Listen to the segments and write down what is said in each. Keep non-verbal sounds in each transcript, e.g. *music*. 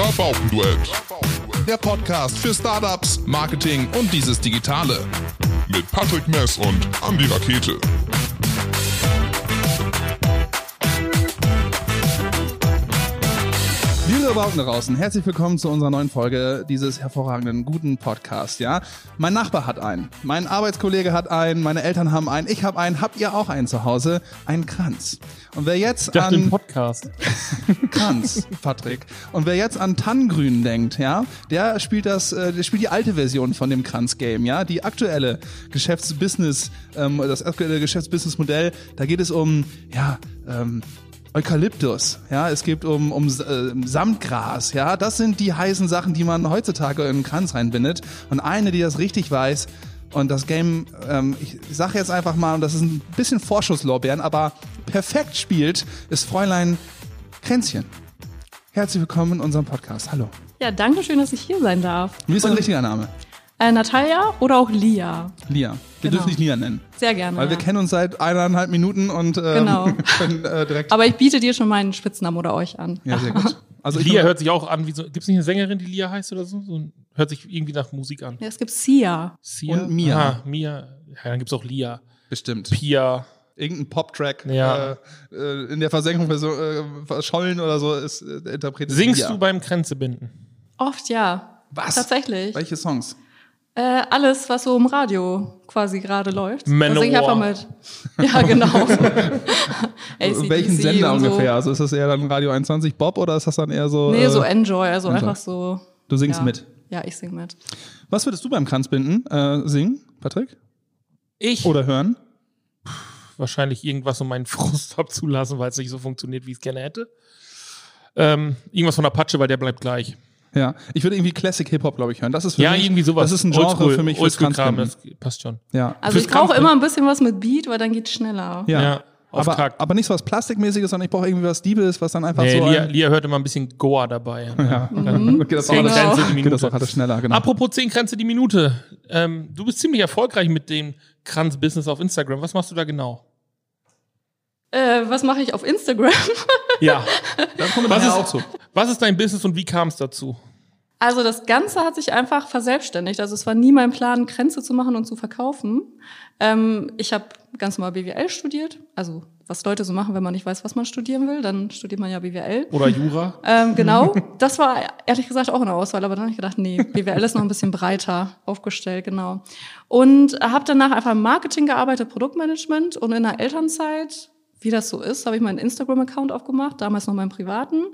Rabaukenduett. Der Podcast für Startups, Marketing und dieses Digitale. Mit Patrick Mess und Andy Rakete. Liebe Bauten draußen, herzlich willkommen zu unserer neuen Folge dieses hervorragenden, guten Podcasts, ja. Mein Nachbar hat einen, mein Arbeitskollege hat einen, meine Eltern haben einen, ich habe einen, habt ihr auch einen zu Hause? Einen Kranz. Und wer jetzt an... im Podcast. *laughs* Kranz, Patrick. Und wer jetzt an Tannengrün denkt, ja, der spielt das, äh, der spielt die alte Version von dem Kranz-Game, ja, die aktuelle Geschäftsbusiness, ähm, das aktuelle Geschäftsbusinessmodell. Da geht es um, ja, ähm, Eukalyptus, ja, es geht um, um äh, Samtgras, ja, das sind die heißen Sachen, die man heutzutage in den Kranz reinbindet. Und eine, die das richtig weiß, und das Game, ähm, ich sage jetzt einfach mal, und das ist ein bisschen Vorschusslorbeeren, aber perfekt spielt, ist Fräulein Kränzchen. Herzlich willkommen in unserem Podcast. Hallo. Ja, danke schön, dass ich hier sein darf. Wie ist dein richtiger Name? Äh, Natalia oder auch Lia. Lia. Wir Genau. dürfen dich Lia nennen. Sehr gerne. Weil wir ja. kennen uns seit eineinhalb Minuten und ähm, Genau. *laughs* können äh, direkt. Aber ich biete dir schon meinen Spitznamen oder euch an. ja, sehr gut. Also Lia hört sich auch an wie so. Gibt es nicht eine Sängerin, die Lia heißt oder so? so ein- hört sich irgendwie nach Musik an. Ja, es gibt Sia. Sia? Und Mia. Aha, Mia. Ja, dann gibt es auch Lia. bestimmt. Pia. Irgendein Pop-Track Ja. äh, äh, in der Versenkung äh, verschollen oder so ist äh, interpretiert. Singst Lia. du beim Kränzebinden? Oft ja. Was? Tatsächlich. Welche Songs? Äh, alles, was so im Radio quasi gerade läuft. Manowar. sing ich einfach mit. *laughs* Ja, genau. *laughs* Welchen Sender so. ungefähr? Also ist das eher dann Radio 21 Bob oder ist das dann eher so? Nee, so äh, Enjoy, also Enjoy. einfach so. Du singst ja. mit. Ja, ich sing mit. Was würdest du beim Kranzbinden äh, singen, Patrick? Ich? Oder hören? Wahrscheinlich irgendwas, um meinen *laughs* Frust abzulassen, weil es nicht so funktioniert, wie ich es gerne hätte. Ähm, irgendwas von Apache, weil der bleibt gleich. Ja, ich würde irgendwie Classic Hip Hop, glaube ich, hören. Das ist für ja, mich, irgendwie sowas. Das ist ein Genre Oldschool- für mich fürs Kranzbinden. das passt schon. Ja. Also Fürs ich brauche immer ein bisschen was mit Beat, weil dann geht's schneller. Ja. Ja, auf aber, Takt. aber nicht so was Plastikmäßiges, sondern ich brauche irgendwie was Diebes, was dann einfach Nee, so. Lia, ein, Lia hört immer ein bisschen Goa dabei. ja, Mhm. *laughs* okay, das, Genau. Die geht das Minute. auch alles schneller, genau. Apropos 10 Kränze die Minute. Ähm, du bist ziemlich erfolgreich mit dem Kranz-Business auf Instagram. Was machst du da genau? Äh, was mache ich auf Instagram? *laughs* Ja. da kommen wir Was ist, auch zu. was ist dein Business und wie kam es dazu? Also das Ganze hat sich einfach verselbstständigt. Also es war nie mein Plan, Grenze zu machen und zu verkaufen. Ähm, ich habe ganz normal BWL studiert. Also was Leute so machen, wenn man nicht weiß, was man studieren will, dann studiert man ja BWL. Oder Jura? Ähm, genau, *laughs* das war ehrlich gesagt auch eine Auswahl, aber dann habe ich gedacht, nee, BWL ist noch ein bisschen breiter aufgestellt, genau. Und habe danach einfach im Marketing gearbeitet, Produktmanagement und in der Elternzeit, wie das so ist, habe ich meinen Instagram-Account aufgemacht, damals noch meinen privaten.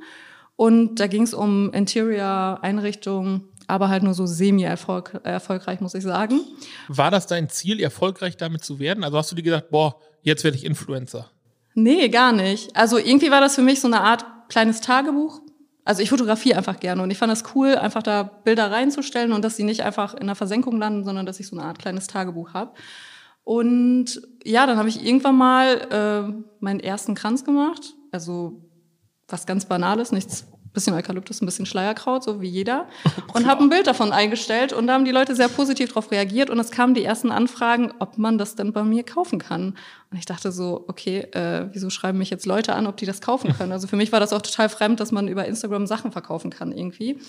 Und da ging es um Interior-Einrichtungen, aber halt nur so semi-erfolgreich, muss ich sagen. War das dein Ziel, erfolgreich damit zu werden? Also hast du dir gedacht, boah, jetzt werde ich Influencer? Nee, gar nicht. Also irgendwie war das für mich so eine Art kleines Tagebuch. Also ich fotografiere einfach gerne und ich fand das cool, einfach da Bilder reinzustellen und dass sie nicht einfach in der Versenkung landen, sondern dass ich so eine Art kleines Tagebuch habe. Und ja, dann habe ich irgendwann mal äh, meinen ersten Kranz gemacht. Also was ganz Banales, nichts, bisschen Eukalyptus, ein bisschen Schleierkraut, so wie jeder. *laughs* Und habe ein Bild davon eingestellt und da haben die Leute sehr positiv darauf reagiert und es kamen die ersten Anfragen, ob man das denn bei mir kaufen kann. Und ich dachte so, okay, äh, wieso schreiben mich jetzt Leute an, ob die das kaufen können? Also für mich war das auch total fremd, dass man über Instagram Sachen verkaufen kann irgendwie.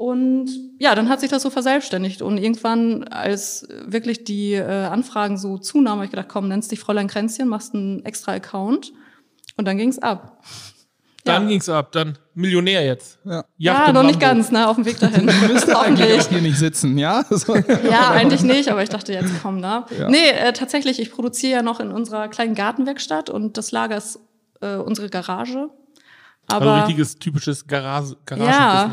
Und ja, dann hat sich das so verselbstständigt. Und irgendwann, als wirklich die äh, Anfragen so zunahmen, habe ich gedacht, komm, nennst dich Fräulein Kränzchen, machst einen extra Account. Und dann ging's ab. *laughs* Dann Ja. ging's ab, dann Millionär jetzt. Ja. Yacht ja, noch nicht ganz, ne? Auf dem Weg *laughs* dahin. Müsste eigentlich Hoffentlich. auch hier nicht sitzen, ja? *laughs* Ja, eigentlich nicht, aber ich dachte, jetzt komm, ne? Ja. Nee, äh, tatsächlich, ich produziere ja noch in unserer kleinen Gartenwerkstatt und das Lager ist äh, unsere Garage. Also Aber richtiges, typisches Garage, Ja.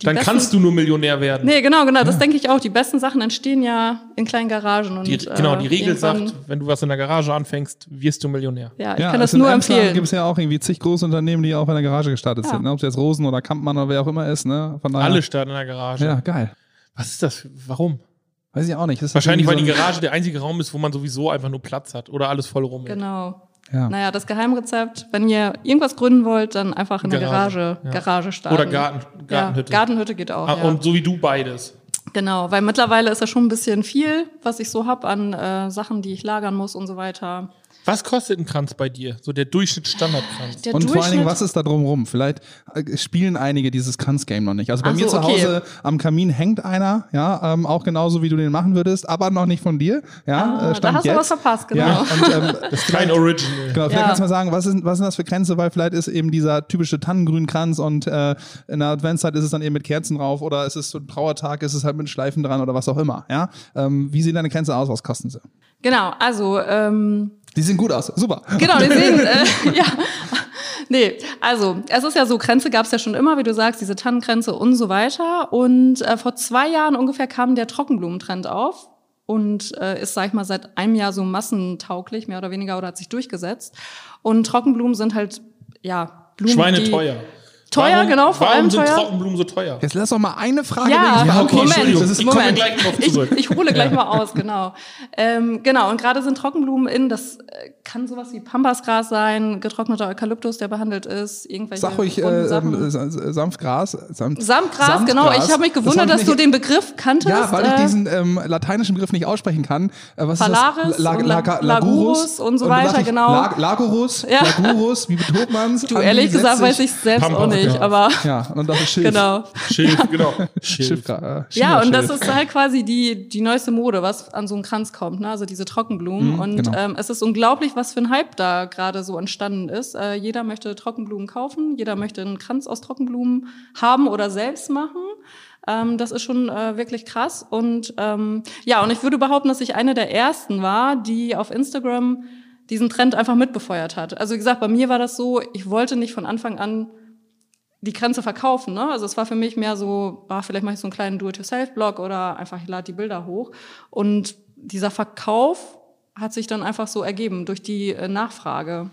Die Dann besten- kannst du nur Millionär werden. nee, genau, genau, das denke ich auch. Die besten Sachen entstehen ja in kleinen Garagen. Und, Die, genau, die äh, Regel sagt, wenn du was in der Garage anfängst, wirst du Millionär. Ja, ich Ja, kann das also nur empfehlen. gibt es ja auch irgendwie zig große Unternehmen, die auch in der Garage gestartet Ja. sind. Ne? Ob es jetzt Rosen oder Kampmann oder wer auch immer ist. Ne? Von daher, Alle starten in der Garage. Ja, geil. Was ist das? Warum? Weiß ich auch nicht. Das ist Wahrscheinlich, weil die so ein- Garage der einzige Raum ist, wo man sowieso einfach nur Platz hat oder alles voll rum. Genau. Ja. Naja, das Geheimrezept, wenn ihr irgendwas gründen wollt, dann einfach in der Garage, Garage, ja. Garage starten. Oder Garten, Gartenhütte. Ja, Gartenhütte geht auch. Ah. Und so wie du beides. Genau, weil mittlerweile ist ja schon ein bisschen viel, was ich so hab an äh, Sachen, die ich lagern muss und so weiter. Was kostet ein Kranz bei dir? So der Durchschnittsstandardkranz. Der Und vor allen Dingen, Durchschnitt- was ist da drumrum? Vielleicht äh, spielen einige dieses Kranz-Game noch nicht. Also bei Ach mir so, zu okay. Hause am Kamin hängt einer, ja, ähm, auch genauso wie du den machen würdest, aber noch nicht von dir. Ja, Ah, äh, da hast du jetzt. was verpasst, genau. Ja, und, ähm, *laughs* das Kein Original. Genau, vielleicht Ja. kannst du mal sagen, was ist, was sind das für Grenze, weil vielleicht ist eben dieser typische Tannengrünkranz und äh, in der Adventszeit ist es dann eben mit Kerzen drauf oder ist es so ein Trauertag, ist es halt mit Schleifen dran oder was auch immer. Ja? Ähm, wie sehen deine Grenze aus, was kosten sie? Genau, also ähm, Die sehen gut aus, super. Genau, deswegen, *laughs* äh, ja. Nee, also es ist ja so, Grenze gab es ja schon immer, wie du sagst, diese Tannengrenze und so weiter. Und äh, vor zwei Jahren ungefähr kam der Trockenblumentrend auf und äh, ist, sag ich mal, seit einem Jahr so massentauglich, mehr oder weniger, oder hat sich durchgesetzt. Und Trockenblumen sind halt, ja, Blumen, Schweine die teuer. Teuer, genau, vor warum allem sind teuer. Trockenblumen so teuer? Jetzt lass doch mal eine Frage Ja, Ja, okay. Entschuldigung. Das ist Ich Moment. gleich drauf Ich, zurück. ich hole gleich mal aus, genau. Ähm, genau, und gerade sind Trockenblumen in, das äh, kann sowas wie Pampasgras sein, getrockneter Eukalyptus, der behandelt ist, irgendwelche Sag ruhig äh, Sachen. ähm, Sa- Samtgras. Samt, Samtgras, genau. Ich habe mich gewundert, dass du den Begriff kanntest. Ja, weil ich äh, diesen ähm, lateinischen Begriff nicht aussprechen kann. Äh, was Palaris ist das? und La- Lagurus und so weiter, ich, genau. Lag Lagurus, Ja. Lagurus, wie betont man's? du, ehrlich gesagt, weiß ich selbst auch Pampasgras. Nicht, aber Ja, und dann dachte *laughs* ich Schilf. genau. Schilf, *laughs* genau. Schilf. Schiff, äh, Ja, und das Schilf. ist halt quasi die, die neueste Mode, was an so einen Kranz kommt, ne? also diese Trockenblumen. Mhm, und genau. ähm, es ist unglaublich, was für ein Hype da gerade so entstanden ist. Äh, jeder möchte Trockenblumen kaufen, jeder möchte einen Kranz aus Trockenblumen haben oder selbst machen. Ähm, das ist schon äh, wirklich krass. Und ähm, ja, und ich würde behaupten, dass ich eine der ersten war, die auf Instagram diesen Trend einfach mitbefeuert hat. Also wie gesagt, bei mir war das so, ich wollte nicht von Anfang an die Grenze verkaufen. Ne? Also es war für mich mehr so, ah, vielleicht mache ich so einen kleinen Do-it-yourself-Blog oder einfach ich lade die Bilder hoch. Und dieser Verkauf hat sich dann einfach so ergeben durch die äh, Nachfrage.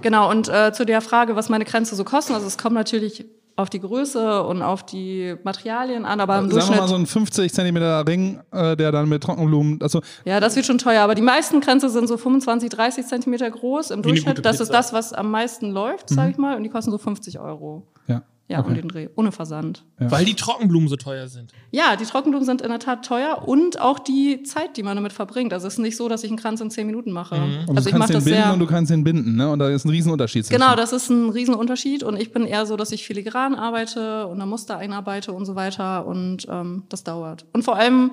Genau, und äh, zu der Frage, was meine Grenze so kosten, also es kommt natürlich auf die Größe und auf die Materialien an, aber im Sagen wir Durchschnitt, mal so ein 50 Zentimeter Ring, äh, der dann mit Trockenblumen, also ja, das wird schon teuer, aber die meisten Grenze sind so 25, 30 Zentimeter groß im Durchschnitt. Das ist das, was am meisten läuft, sage ich mal, und die kosten so 50 Euro. ja. Ja, Okay. um den Dreh, ohne Versand. Weil die Trockenblumen so teuer sind. Ja, die Trockenblumen sind in der Tat teuer und auch die Zeit, die man damit verbringt. Also es ist nicht so, dass ich einen Kranz in zehn Minuten mache. Und Also du ich kannst mache den das binden sehr. und du kannst den binden, ne? Und da ist ein Riesenunterschied zwischen. Genau, das ist ein Riesenunterschied und ich bin eher so, dass ich filigran arbeite und ein Muster einarbeite und so weiter und ähm, das dauert. Und vor allem,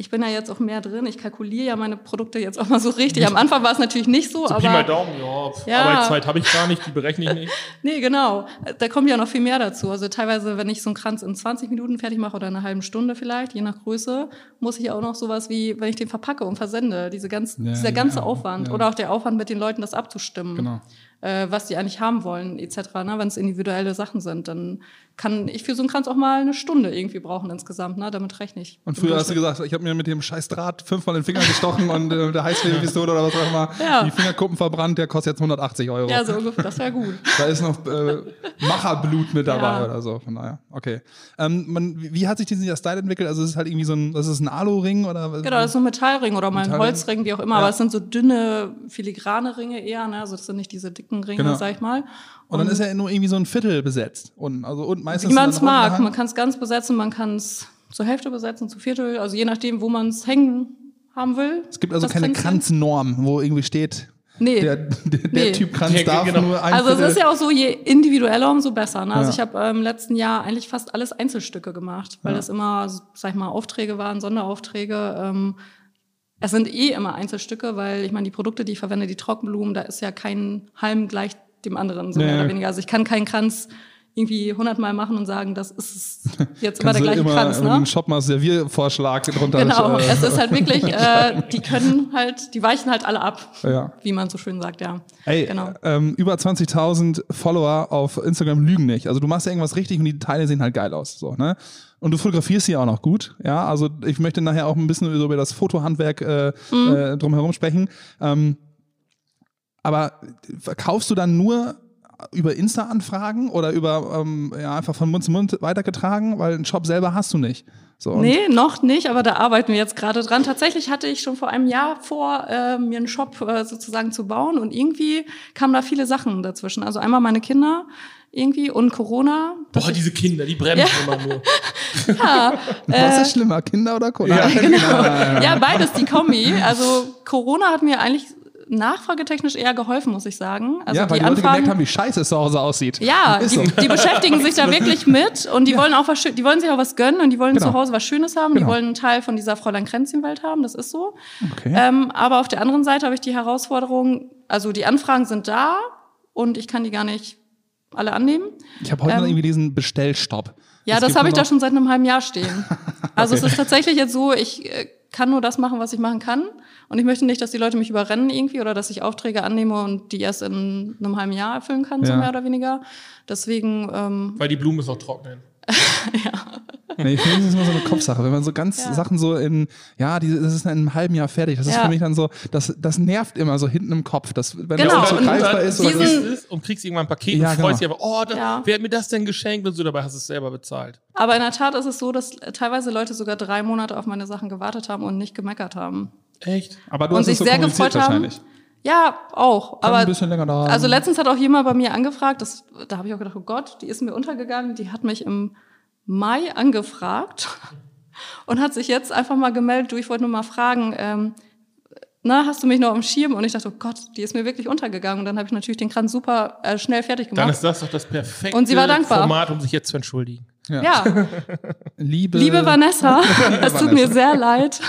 ich bin ja jetzt auch mehr drin, ich kalkuliere ja meine Produkte jetzt auch mal so richtig. Am Anfang war es natürlich nicht so, So Pi mal aber Daumen, ja. pf, Ja. Arbeitszeit habe ich gar nicht, die berechne ich nicht. *laughs* nee, genau. Da kommt ja noch viel mehr dazu. Also teilweise, wenn ich so einen Kranz in 20 Minuten fertig mache oder eine halben Stunde vielleicht, je nach Größe, muss ich auch noch sowas wie, wenn ich den verpacke und versende, diese ganz, Ja, dieser ganze ja, Aufwand ja. oder auch der Aufwand mit den Leuten, das abzustimmen. Genau. Äh, was die eigentlich haben wollen, etc. Ne? Wenn es individuelle Sachen sind, dann kann ich für so einen Kranz auch mal eine Stunde irgendwie brauchen insgesamt. Ne? Damit rechne ich. Und früher hast du gesagt, ich habe mir mit dem scheiß Draht fünfmal in den Finger gestochen und äh, der Heißklebepistole oder was auch immer Ja. die Fingerkuppen verbrannt, der kostet jetzt 180 Euro. Ja, so ungefähr. Das wäre gut. Da ist noch äh, Macherblut mit dabei Ja. oder so. Von daher, okay. Ähm, man, wie hat sich dieser Style entwickelt? Also es ist halt irgendwie so ein, das ist ein Alu-Ring oder? Genau, das ist so ein Metallring oder mal ein. Holzring, wie auch immer. Ja. Aber es sind so dünne, filigrane Ringe eher. Ne? Also das sind nicht diese dicken Ringe, Genau. sag ich mal. Und dann ist er nur irgendwie so ein Viertel besetzt. Und, also, und meistens Wie man es mag. Man kann es ganz besetzen, man kann es zur Hälfte besetzen, zu Viertel. Also je nachdem, wo man es hängen haben will. Es gibt also keine. Kranznorm, wo irgendwie steht, Nee. der, der, der Nee. Typ Kranz Ja, darf genau. nur ein Also es ist ja auch so, je individueller, umso besser. Ne? Also Ja. ich habe im letzten Jahr eigentlich fast alles Einzelstücke gemacht, weil Ja. das immer, sag ich mal, Aufträge waren, Sonderaufträge. Ähm, es sind eh immer Einzelstücke, weil ich meine, die Produkte, die ich verwende, die Trockenblumen, da ist ja kein Halm gleich dem anderen, so Ja, mehr oder weniger. Also ich kann keinen Kranz irgendwie hundertmal machen und sagen, das ist jetzt immer der gleiche immer Kranz. im Ne? Shop mal Serviervorschlag drunter. Genau, äh, es ist halt wirklich, *laughs* äh, die können halt, die weichen halt alle ab, Ja. wie man so schön sagt, ja. Ey, Genau. ähm, über 20.000 Follower auf Instagram lügen nicht. Also du machst ja irgendwas richtig und die Teile sehen halt geil aus. So, ne? Und du fotografierst sie auch noch gut. Ja, also ich möchte nachher auch ein bisschen über das Fotohandwerk äh, Mhm. äh, drumherum sprechen. Ähm, aber verkaufst du dann nur über Insta-Anfragen oder über ähm, ja, einfach von Mund zu Mund weitergetragen, weil einen Shop selber hast du nicht. So, Nee, noch nicht, aber da arbeiten wir jetzt gerade dran. Tatsächlich hatte ich schon vor einem Jahr vor, äh, mir einen Shop äh, sozusagen zu bauen und irgendwie kamen da viele Sachen dazwischen. Also einmal meine Kinder irgendwie und Corona. Boah, ich- diese Kinder, die bremsen immer nur. *laughs* ja, *laughs* Was äh, ist schlimmer, Kinder oder Kunden? Ja, genau. ja, beides die Kombi. Also Corona hat mir eigentlich nachfragetechnisch eher geholfen, muss ich sagen. Also ja, weil die, Leute gemerkt haben, wie scheiße es zu Hause aussieht. Ja, die, so. die beschäftigen sich da *laughs* wirklich mit und die wollen auch was, die wollen sich auch was gönnen und die wollen Genau. zu Hause was Schönes haben. Die Genau. wollen einen Teil von dieser Fräulein Kränzchen-Welt haben. Das ist so. Okay. Ähm, aber auf der anderen Seite habe ich die Herausforderung, also die Anfragen sind da und ich kann die gar nicht alle annehmen. ich habe heute noch ähm, irgendwie diesen Bestellstopp. Ja, Es das habe ich da noch- schon seit einem halben Jahr stehen. *laughs* Also Okay. es ist tatsächlich jetzt so, ich äh, kann nur das machen, was ich machen kann. Und ich möchte nicht, dass die Leute mich überrennen irgendwie oder dass ich Aufträge annehme und die erst in einem halben Jahr erfüllen kann, so Ja. mehr oder weniger. Deswegen, ähm, Weil die Blumen es auch trocknen. *laughs* Nee, für mich ist es immer so eine Kopfsache. Wenn man so ganz Ja. Sachen so in, ja, die, das ist in einem halben Jahr fertig. Das ist Ja. für mich dann so, das, das nervt immer so hinten im Kopf. Das, wenn Genau, das so greifbar ist oder das, ist und kriegst irgendwann ein Paket Ja, und genau. freust dich einfach, oh, da, Ja. wer hat mir das denn geschenkt und so, dabei hast du es selber bezahlt. aber in der Tat ist es so, dass teilweise Leute sogar drei Monate auf meine Sachen gewartet haben und nicht gemeckert haben. Echt? aber du und hast sich es so sehr gefreut haben. wahrscheinlich. Ja, auch. Kann aber ein bisschen länger dauern. Also letztens hat auch jemand bei mir angefragt, das, da habe ich auch gedacht, oh Gott, die ist mir untergegangen, die hat mich im Mai angefragt und hat sich jetzt einfach mal gemeldet, du, ich wollte nur mal fragen, ähm, na, hast du mich noch am Schirm? Und ich dachte, oh Gott, die ist mir wirklich untergegangen. Und dann habe ich natürlich den Kranz super äh, schnell fertig Dann gemacht. ist das doch das perfekte Und sie war dankbar. Format, um sich jetzt zu entschuldigen. ja, Liebe, liebe Vanessa, es tut mir sehr leid.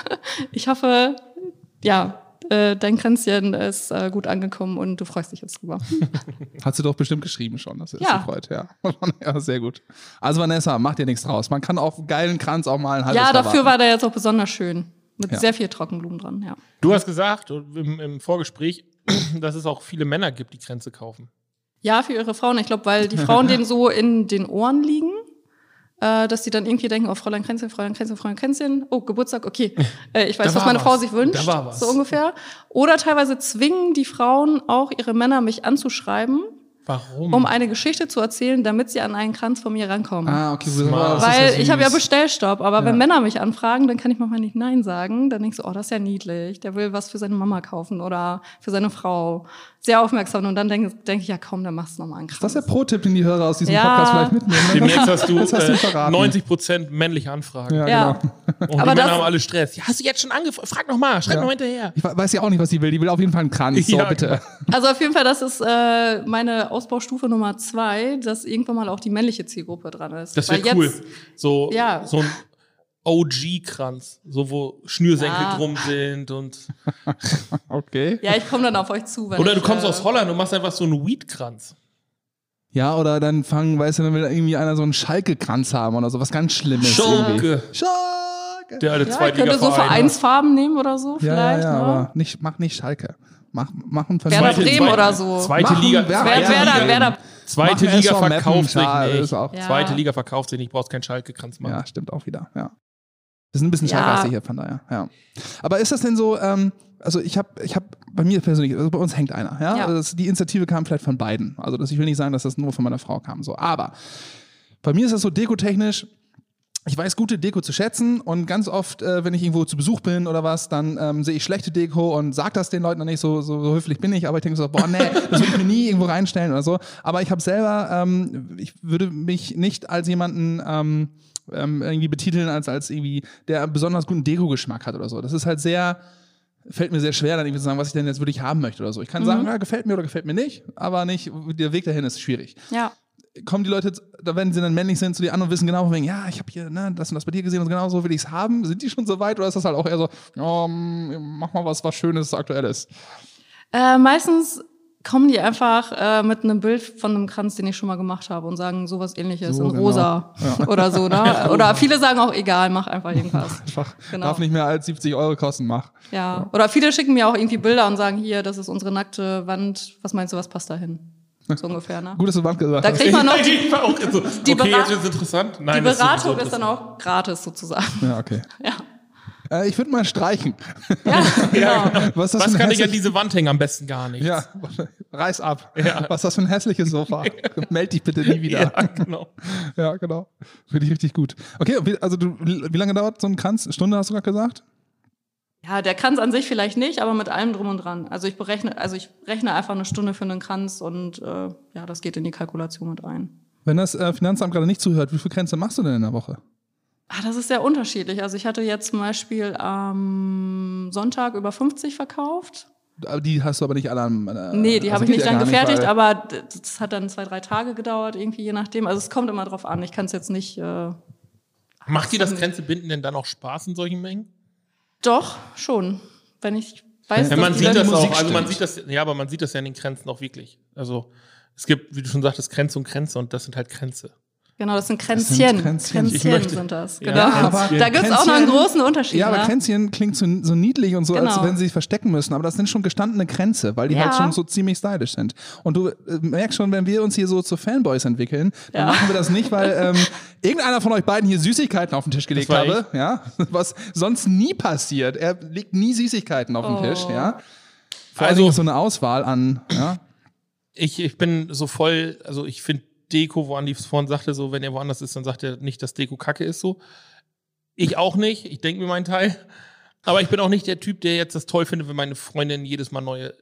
Ich hoffe, ja, äh, dein Kränzchen ist äh, gut angekommen und du freust dich jetzt drüber. *laughs* Hast du doch bestimmt geschrieben schon, dass ihr Ja. das gefreut. Ja. *laughs* ja, sehr gut. Also Vanessa, macht dir nichts draus. Man kann auf einen geilen Kranz auch mal ein halbes Ja, dafür war der jetzt auch besonders schön. Mit Ja. sehr viel Trockenblumen dran, ja. Du hast gesagt im, im Vorgespräch, *clears throat* dass es auch viele Männer gibt, die Grenze kaufen. Ja, für ihre Frauen. Ich glaube, weil die Frauen *laughs* denen so in den Ohren liegen, äh, dass die dann irgendwie denken, oh, Fräulein Kränzchen, Fräulein Kränzchen, Fräulein Kränzchen, oh, Geburtstag, okay. *laughs* Äh, ich weiß, was meine was. Frau sich wünscht, so ungefähr. Oder teilweise zwingen die Frauen auch ihre Männer, mich anzuschreiben, Warum? um eine Geschichte zu erzählen, damit sie an einen Kranz von mir rankommen. Ah, okay. Smart. das ist Weil ja ich habe ja. Bestellstopp, aber Ja. wenn Männer mich anfragen, dann kann ich manchmal nicht Nein sagen. Dann denke ich so, oh, das ist ja niedlich. Der will was für seine Mama kaufen oder für seine Frau. Sehr aufmerksam. Und dann denke denk ich, ja komm, dann machst du nochmal einen Kranz. Das ist der Pro-Tipp, den die Hörer aus diesem Ja. Podcast vielleicht mitnehmen. ne? Demnächst hast du, *laughs* hast du äh, verraten. 90% männliche Anfragen. Ja, Ja. genau. Und Aber die Männer haben alle Stress. Ja, hast du jetzt schon angefragt? Frag noch mal, schreib Ja. noch hinterher. Ich we- weiß ja auch nicht, was die will. Die will auf jeden Fall einen Kranz. So, Ja, bitte. Also auf jeden Fall, das ist äh, meine Ausbaustufe Nummer zwei, dass irgendwann mal auch die männliche Zielgruppe dran ist. Das wäre cool. So, Ja. so ein OG-Kranz, so wo Schnürsenkel Ja. drum sind und. *laughs* Okay. Ja, ich komme dann auf euch zu. Wenn Oder du ich, kommst äh, aus Holland und machst einfach so einen Weed-Kranz. Ja, oder dann fangen, weißt du, dann will irgendwie einer so einen Schalke-Kranz haben oder so, was ganz Schlimmes. Schalke. Schalke. Der alte Ja, ich könnte so Zweitliga-Verein. Vereinsfarben nehmen oder so Ja, vielleicht. ja, ne? aber nicht, mach nicht Schalke. Mach, mach einen Werder Bremen Zweite- oder so. Zweite Machen Liga. Werder- Wer, Zweite wer, da, Liga. wer da, Zweite Machen Liga verkauft sich nicht. Ja. Zweite Liga verkauft sich nicht, brauchst keinen Schalke-Kranz machen. Ja, stimmt auch wieder, ja. Wir sind ein bisschen Ja. Hier, von daher, ja. Aber ist das denn so, ähm, also ich habe, ich habe bei mir persönlich, also bei uns hängt einer, ja. Ja. Also das, die Initiative kam vielleicht von beiden. Also das, ich will nicht sagen, dass das nur von meiner Frau kam, so. Aber bei mir ist das so dekotechnisch, ich weiß gute Deko zu schätzen und ganz oft, äh, wenn ich irgendwo zu Besuch bin oder was, dann ähm, sehe ich schlechte Deko und sag das den Leuten dann nicht, so, so, so höflich bin ich, aber ich denke so, boah, nee, das würde ich mir nie irgendwo reinstellen oder so. Aber ich habe selber, ähm, ich würde mich nicht als jemanden ähm, ähm, irgendwie betiteln, als, als irgendwie, der besonders guten Deko-Geschmack hat oder so. Das ist halt sehr, fällt mir sehr schwer, dann irgendwie zu sagen, was ich denn jetzt wirklich haben möchte oder so. Ich kann sagen, ja, gefällt mir oder gefällt mir nicht, aber nicht, der Weg dahin ist schwierig ja. Kommen die Leute, da wenn sie dann männlich sind, zu dir an und wissen genau, von wegen, ja, ich habe hier ne, das und das bei dir gesehen und genau so will ich es haben. Sind die schon so weit oder ist das halt auch eher so, ja, mm, mach mal was, was Schönes, Aktuelles? Äh, meistens kommen die einfach äh, mit einem Bild von einem Kranz, den ich schon mal gemacht habe und sagen sowas ähnliches So, in genau. rosa *laughs* oder so. Ne? *laughs* Oder viele sagen auch, egal, mach einfach irgendwas. *laughs* Einfach, Genau. darf nicht mehr als 70 Euro kosten, mach. Ja. Oder viele schicken mir auch irgendwie Bilder und sagen, hier, das ist unsere nackte Wand, was meinst du, was passt da hin? So ungefähr, ne? Gut, dass du Wand gesagt Da hast. kriegt man noch, *laughs* die, so, die okay, Berat- jetzt wird's interessant. Nein, die ist Beratung sowieso ist dann auch gratis sozusagen. Ja, okay. *laughs* Ja, Äh, ich würde mal streichen. ja *laughs* genau. Was, ist das Was ein kann ich an diese Wand hängen? Am besten gar nichts. Ja, reiß ab. Was ist das für ein hässliches Sofa? Meld dich bitte nie wieder. Ja, genau. Ja, genau. Finde ich richtig gut. Okay, wie, also du, wie lange dauert so ein Kranz? Stunde hast du gerade gesagt? Ja, der Kranz an sich vielleicht nicht, aber mit allem drum und dran. Also ich berechne, also ich rechne einfach eine Stunde für einen Kranz und äh, ja, das geht in die Kalkulation mit ein. Wenn das äh, Finanzamt gerade nicht zuhört, wie viele Grenze machst du denn in der Woche? Ah, das ist sehr unterschiedlich. Also ich hatte jetzt zum Beispiel am Sonntag über 50 verkauft. Die hast du aber nicht alle am. Äh, Nee, die also habe ich nicht lang gar gefertigt, weil- aber das hat dann zwei, drei Tage gedauert, irgendwie je nachdem. Also es kommt immer drauf an. Ich kann es jetzt nicht. Äh, Macht dir das Grenzebinden denn dann auch Spaß in solchen Mengen? Doch, schon. Wenn ich weiß, Ja, man dass sieht das die auch, Musik also man sieht das, ja, aber man sieht das ja in den Grenzen auch wirklich. Also es gibt, wie du schon sagtest, Grenze und Grenze und das sind halt Grenze. Genau, das sind sind Kränzchen. Kränzchen. Kränzchen, Ich möchte- sind das. Ja, Genau. aber da gibt's auch noch einen Kränzchen- großen Unterschied. Ja, aber ne? Kränzchen klingt so, so niedlich und so, als Genau. wenn sie sich verstecken müssen. Aber das sind schon gestandene Kränze, weil die Ja. halt schon so ziemlich stylisch sind. Und du äh, merkst schon, wenn wir uns hier so zu Fanboys entwickeln, dann Ja. machen wir das nicht, weil ähm, *laughs* irgendeiner von euch beiden hier Süßigkeiten auf den Tisch gelegt habe. Ja, *laughs* was sonst nie passiert. Er legt nie Süßigkeiten auf den Oh. Tisch. Ja. Vor Also- so eine Auswahl an. Ja. Ich, ich bin so voll, also ich finde Deko, wo Andi vorhin sagte, so, wenn er woanders ist, dann sagt er nicht, dass Deko kacke ist, so. Ich auch nicht, ich denke mir meinen Teil. Aber ich bin auch nicht der Typ, der jetzt das toll findet, wenn meine Freundin jedes Mal neue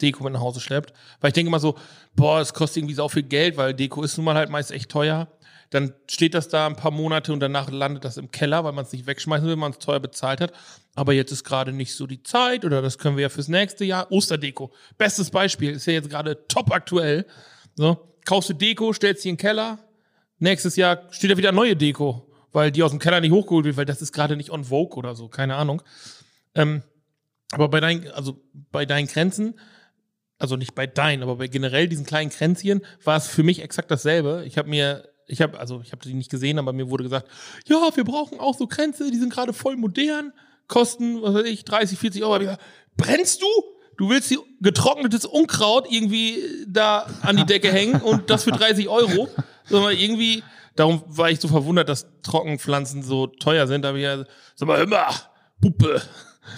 Deko mit nach Hause schleppt. Weil ich denke immer so, boah, es kostet irgendwie so viel Geld, weil Deko ist nun mal halt meist echt teuer. Dann steht das da ein paar Monate und danach landet das im Keller, weil man es nicht wegschmeißen will, weil man es teuer bezahlt hat. Aber jetzt ist gerade nicht so die Zeit oder das können wir ja fürs nächste Jahr. Osterdeko. Bestes Beispiel, ist ja jetzt gerade top aktuell. So, kaufst du Deko, stellst sie in den Keller. Nächstes Jahr steht da wieder neue Deko, weil die aus dem Keller nicht hochgeholt wird, weil das ist gerade nicht on Vogue oder so, keine Ahnung. Ähm, aber bei deinen, also bei deinen Grenzen, also nicht bei deinen, aber bei generell diesen kleinen Kränzchen war es für mich exakt dasselbe. Ich habe mir, ich habe, also ich habe die nicht gesehen, aber mir wurde gesagt, ja, wir brauchen auch so Kränze, die sind gerade voll modern, kosten, was weiß ich, 30, 40 Euro. Ich gesagt, brennst du? Du willst die getrocknetes Unkraut irgendwie da an die Decke hängen und das für 30 Euro? Sondern irgendwie, darum war ich so verwundert, dass Trockenpflanzen so teuer sind. Da habe ich ja, sag mal, mal, Puppe.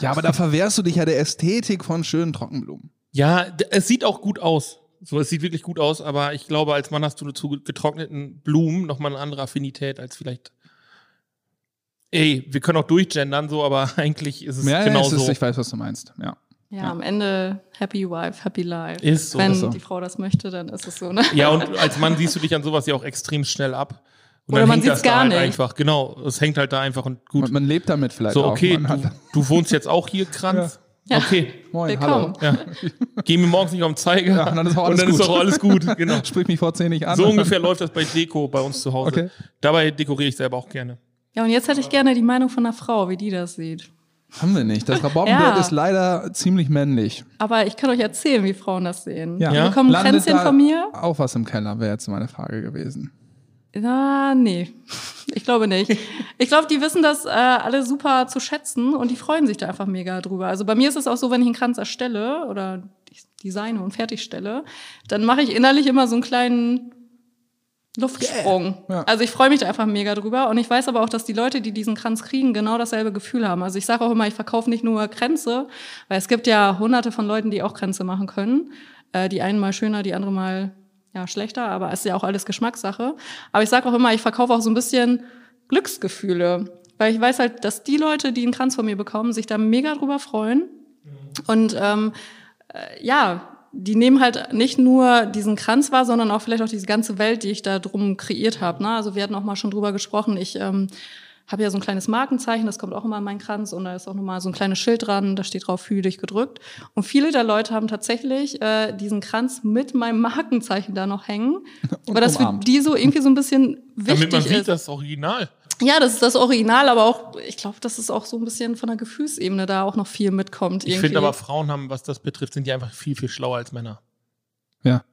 ja, aber da verwehrst du dich ja der Ästhetik von schönen Trockenblumen. Ja, es sieht auch gut aus. So, es sieht wirklich gut aus, aber ich glaube, als Mann hast du zu getrockneten Blumen nochmal eine andere Affinität als vielleicht. Ey, wir können auch durchgendern, so, aber *laughs* eigentlich ist es Ja, genau es ist, so. ich weiß, was du meinst. Ja. Ja, am Ende Happy Wife, Happy Life. Ist so, Wenn ist so. die Frau das möchte, dann ist es so, ne? Ja, und als Mann siehst du dich an sowas ja auch extrem schnell ab. Und Oder dann man sieht's da gar halt nicht. einfach. Genau, es hängt halt da einfach und gut. Und man lebt damit vielleicht so, auch. okay, Man hat, du, du wohnst jetzt auch hier, Kranz? Ja. Okay. moin, Willkommen. hallo. Ja. Geh mir morgens nicht auf den Zeiger. Ja, und dann ist auch alles und dann gut. ist auch alles gut. Genau. *laughs* Sprich mich vor 10 nicht an. So ungefähr läuft das bei Deko bei uns zu Hause. Okay. Dabei dekoriere ich selber auch gerne. Ja, und jetzt hätte ich gerne die Meinung von einer Frau, wie die das sieht. Haben wir nicht. Das Rabaukenbild Ja. ist leider ziemlich männlich. Aber ich kann euch erzählen, wie Frauen das sehen. Ja. Die Ja? bekommen ein Landet Kränzchen da von mir. Auch was im Keller wäre jetzt meine Frage gewesen. Ja, nee. Ich glaube nicht. Ich glaube, die wissen das äh, alle super zu schätzen und die freuen sich da einfach mega drüber. Also bei mir ist es auch so, wenn ich einen Kranz erstelle oder designe und fertigstelle, dann mache ich innerlich immer so einen kleinen Luftsprung. Ja. Also ich freue mich da einfach mega drüber und ich weiß aber auch, dass die Leute, die diesen Kranz kriegen, genau dasselbe Gefühl haben. Also ich sage auch immer, ich verkaufe nicht nur Kränze, weil es gibt ja hunderte von Leuten, die auch Kränze machen können. Äh, die einen mal schöner, die andere mal ja, schlechter, aber es ist ja auch alles Geschmackssache. Aber ich sage auch immer, ich verkaufe auch so ein bisschen Glücksgefühle. Weil ich weiß halt, dass die Leute, die einen Kranz von mir bekommen, sich da mega drüber freuen. Und ähm, äh, ja, die nehmen halt nicht nur diesen Kranz wahr, sondern auch vielleicht auch diese ganze Welt, die ich da drum kreiert habe. Ne? Also wir hatten auch mal schon drüber gesprochen. Ich ähm, habe ja so ein kleines Markenzeichen, das kommt auch immer in meinen Kranz und da ist auch nochmal so ein kleines Schild dran, da steht drauf, fühl dich gedrückt. Und viele der Leute haben tatsächlich äh, diesen Kranz mit meinem Markenzeichen da noch hängen, *laughs* weil das für die so irgendwie so ein bisschen wichtig Damit man sieht, ist. das Original. Ja, das ist das Original, aber auch, ich glaube, dass es auch so ein bisschen von der Gefühlsebene da auch noch viel mitkommt. Ich irgendwie. finde aber, Frauen haben, was das betrifft, sind die einfach viel, viel schlauer als Männer. Ja.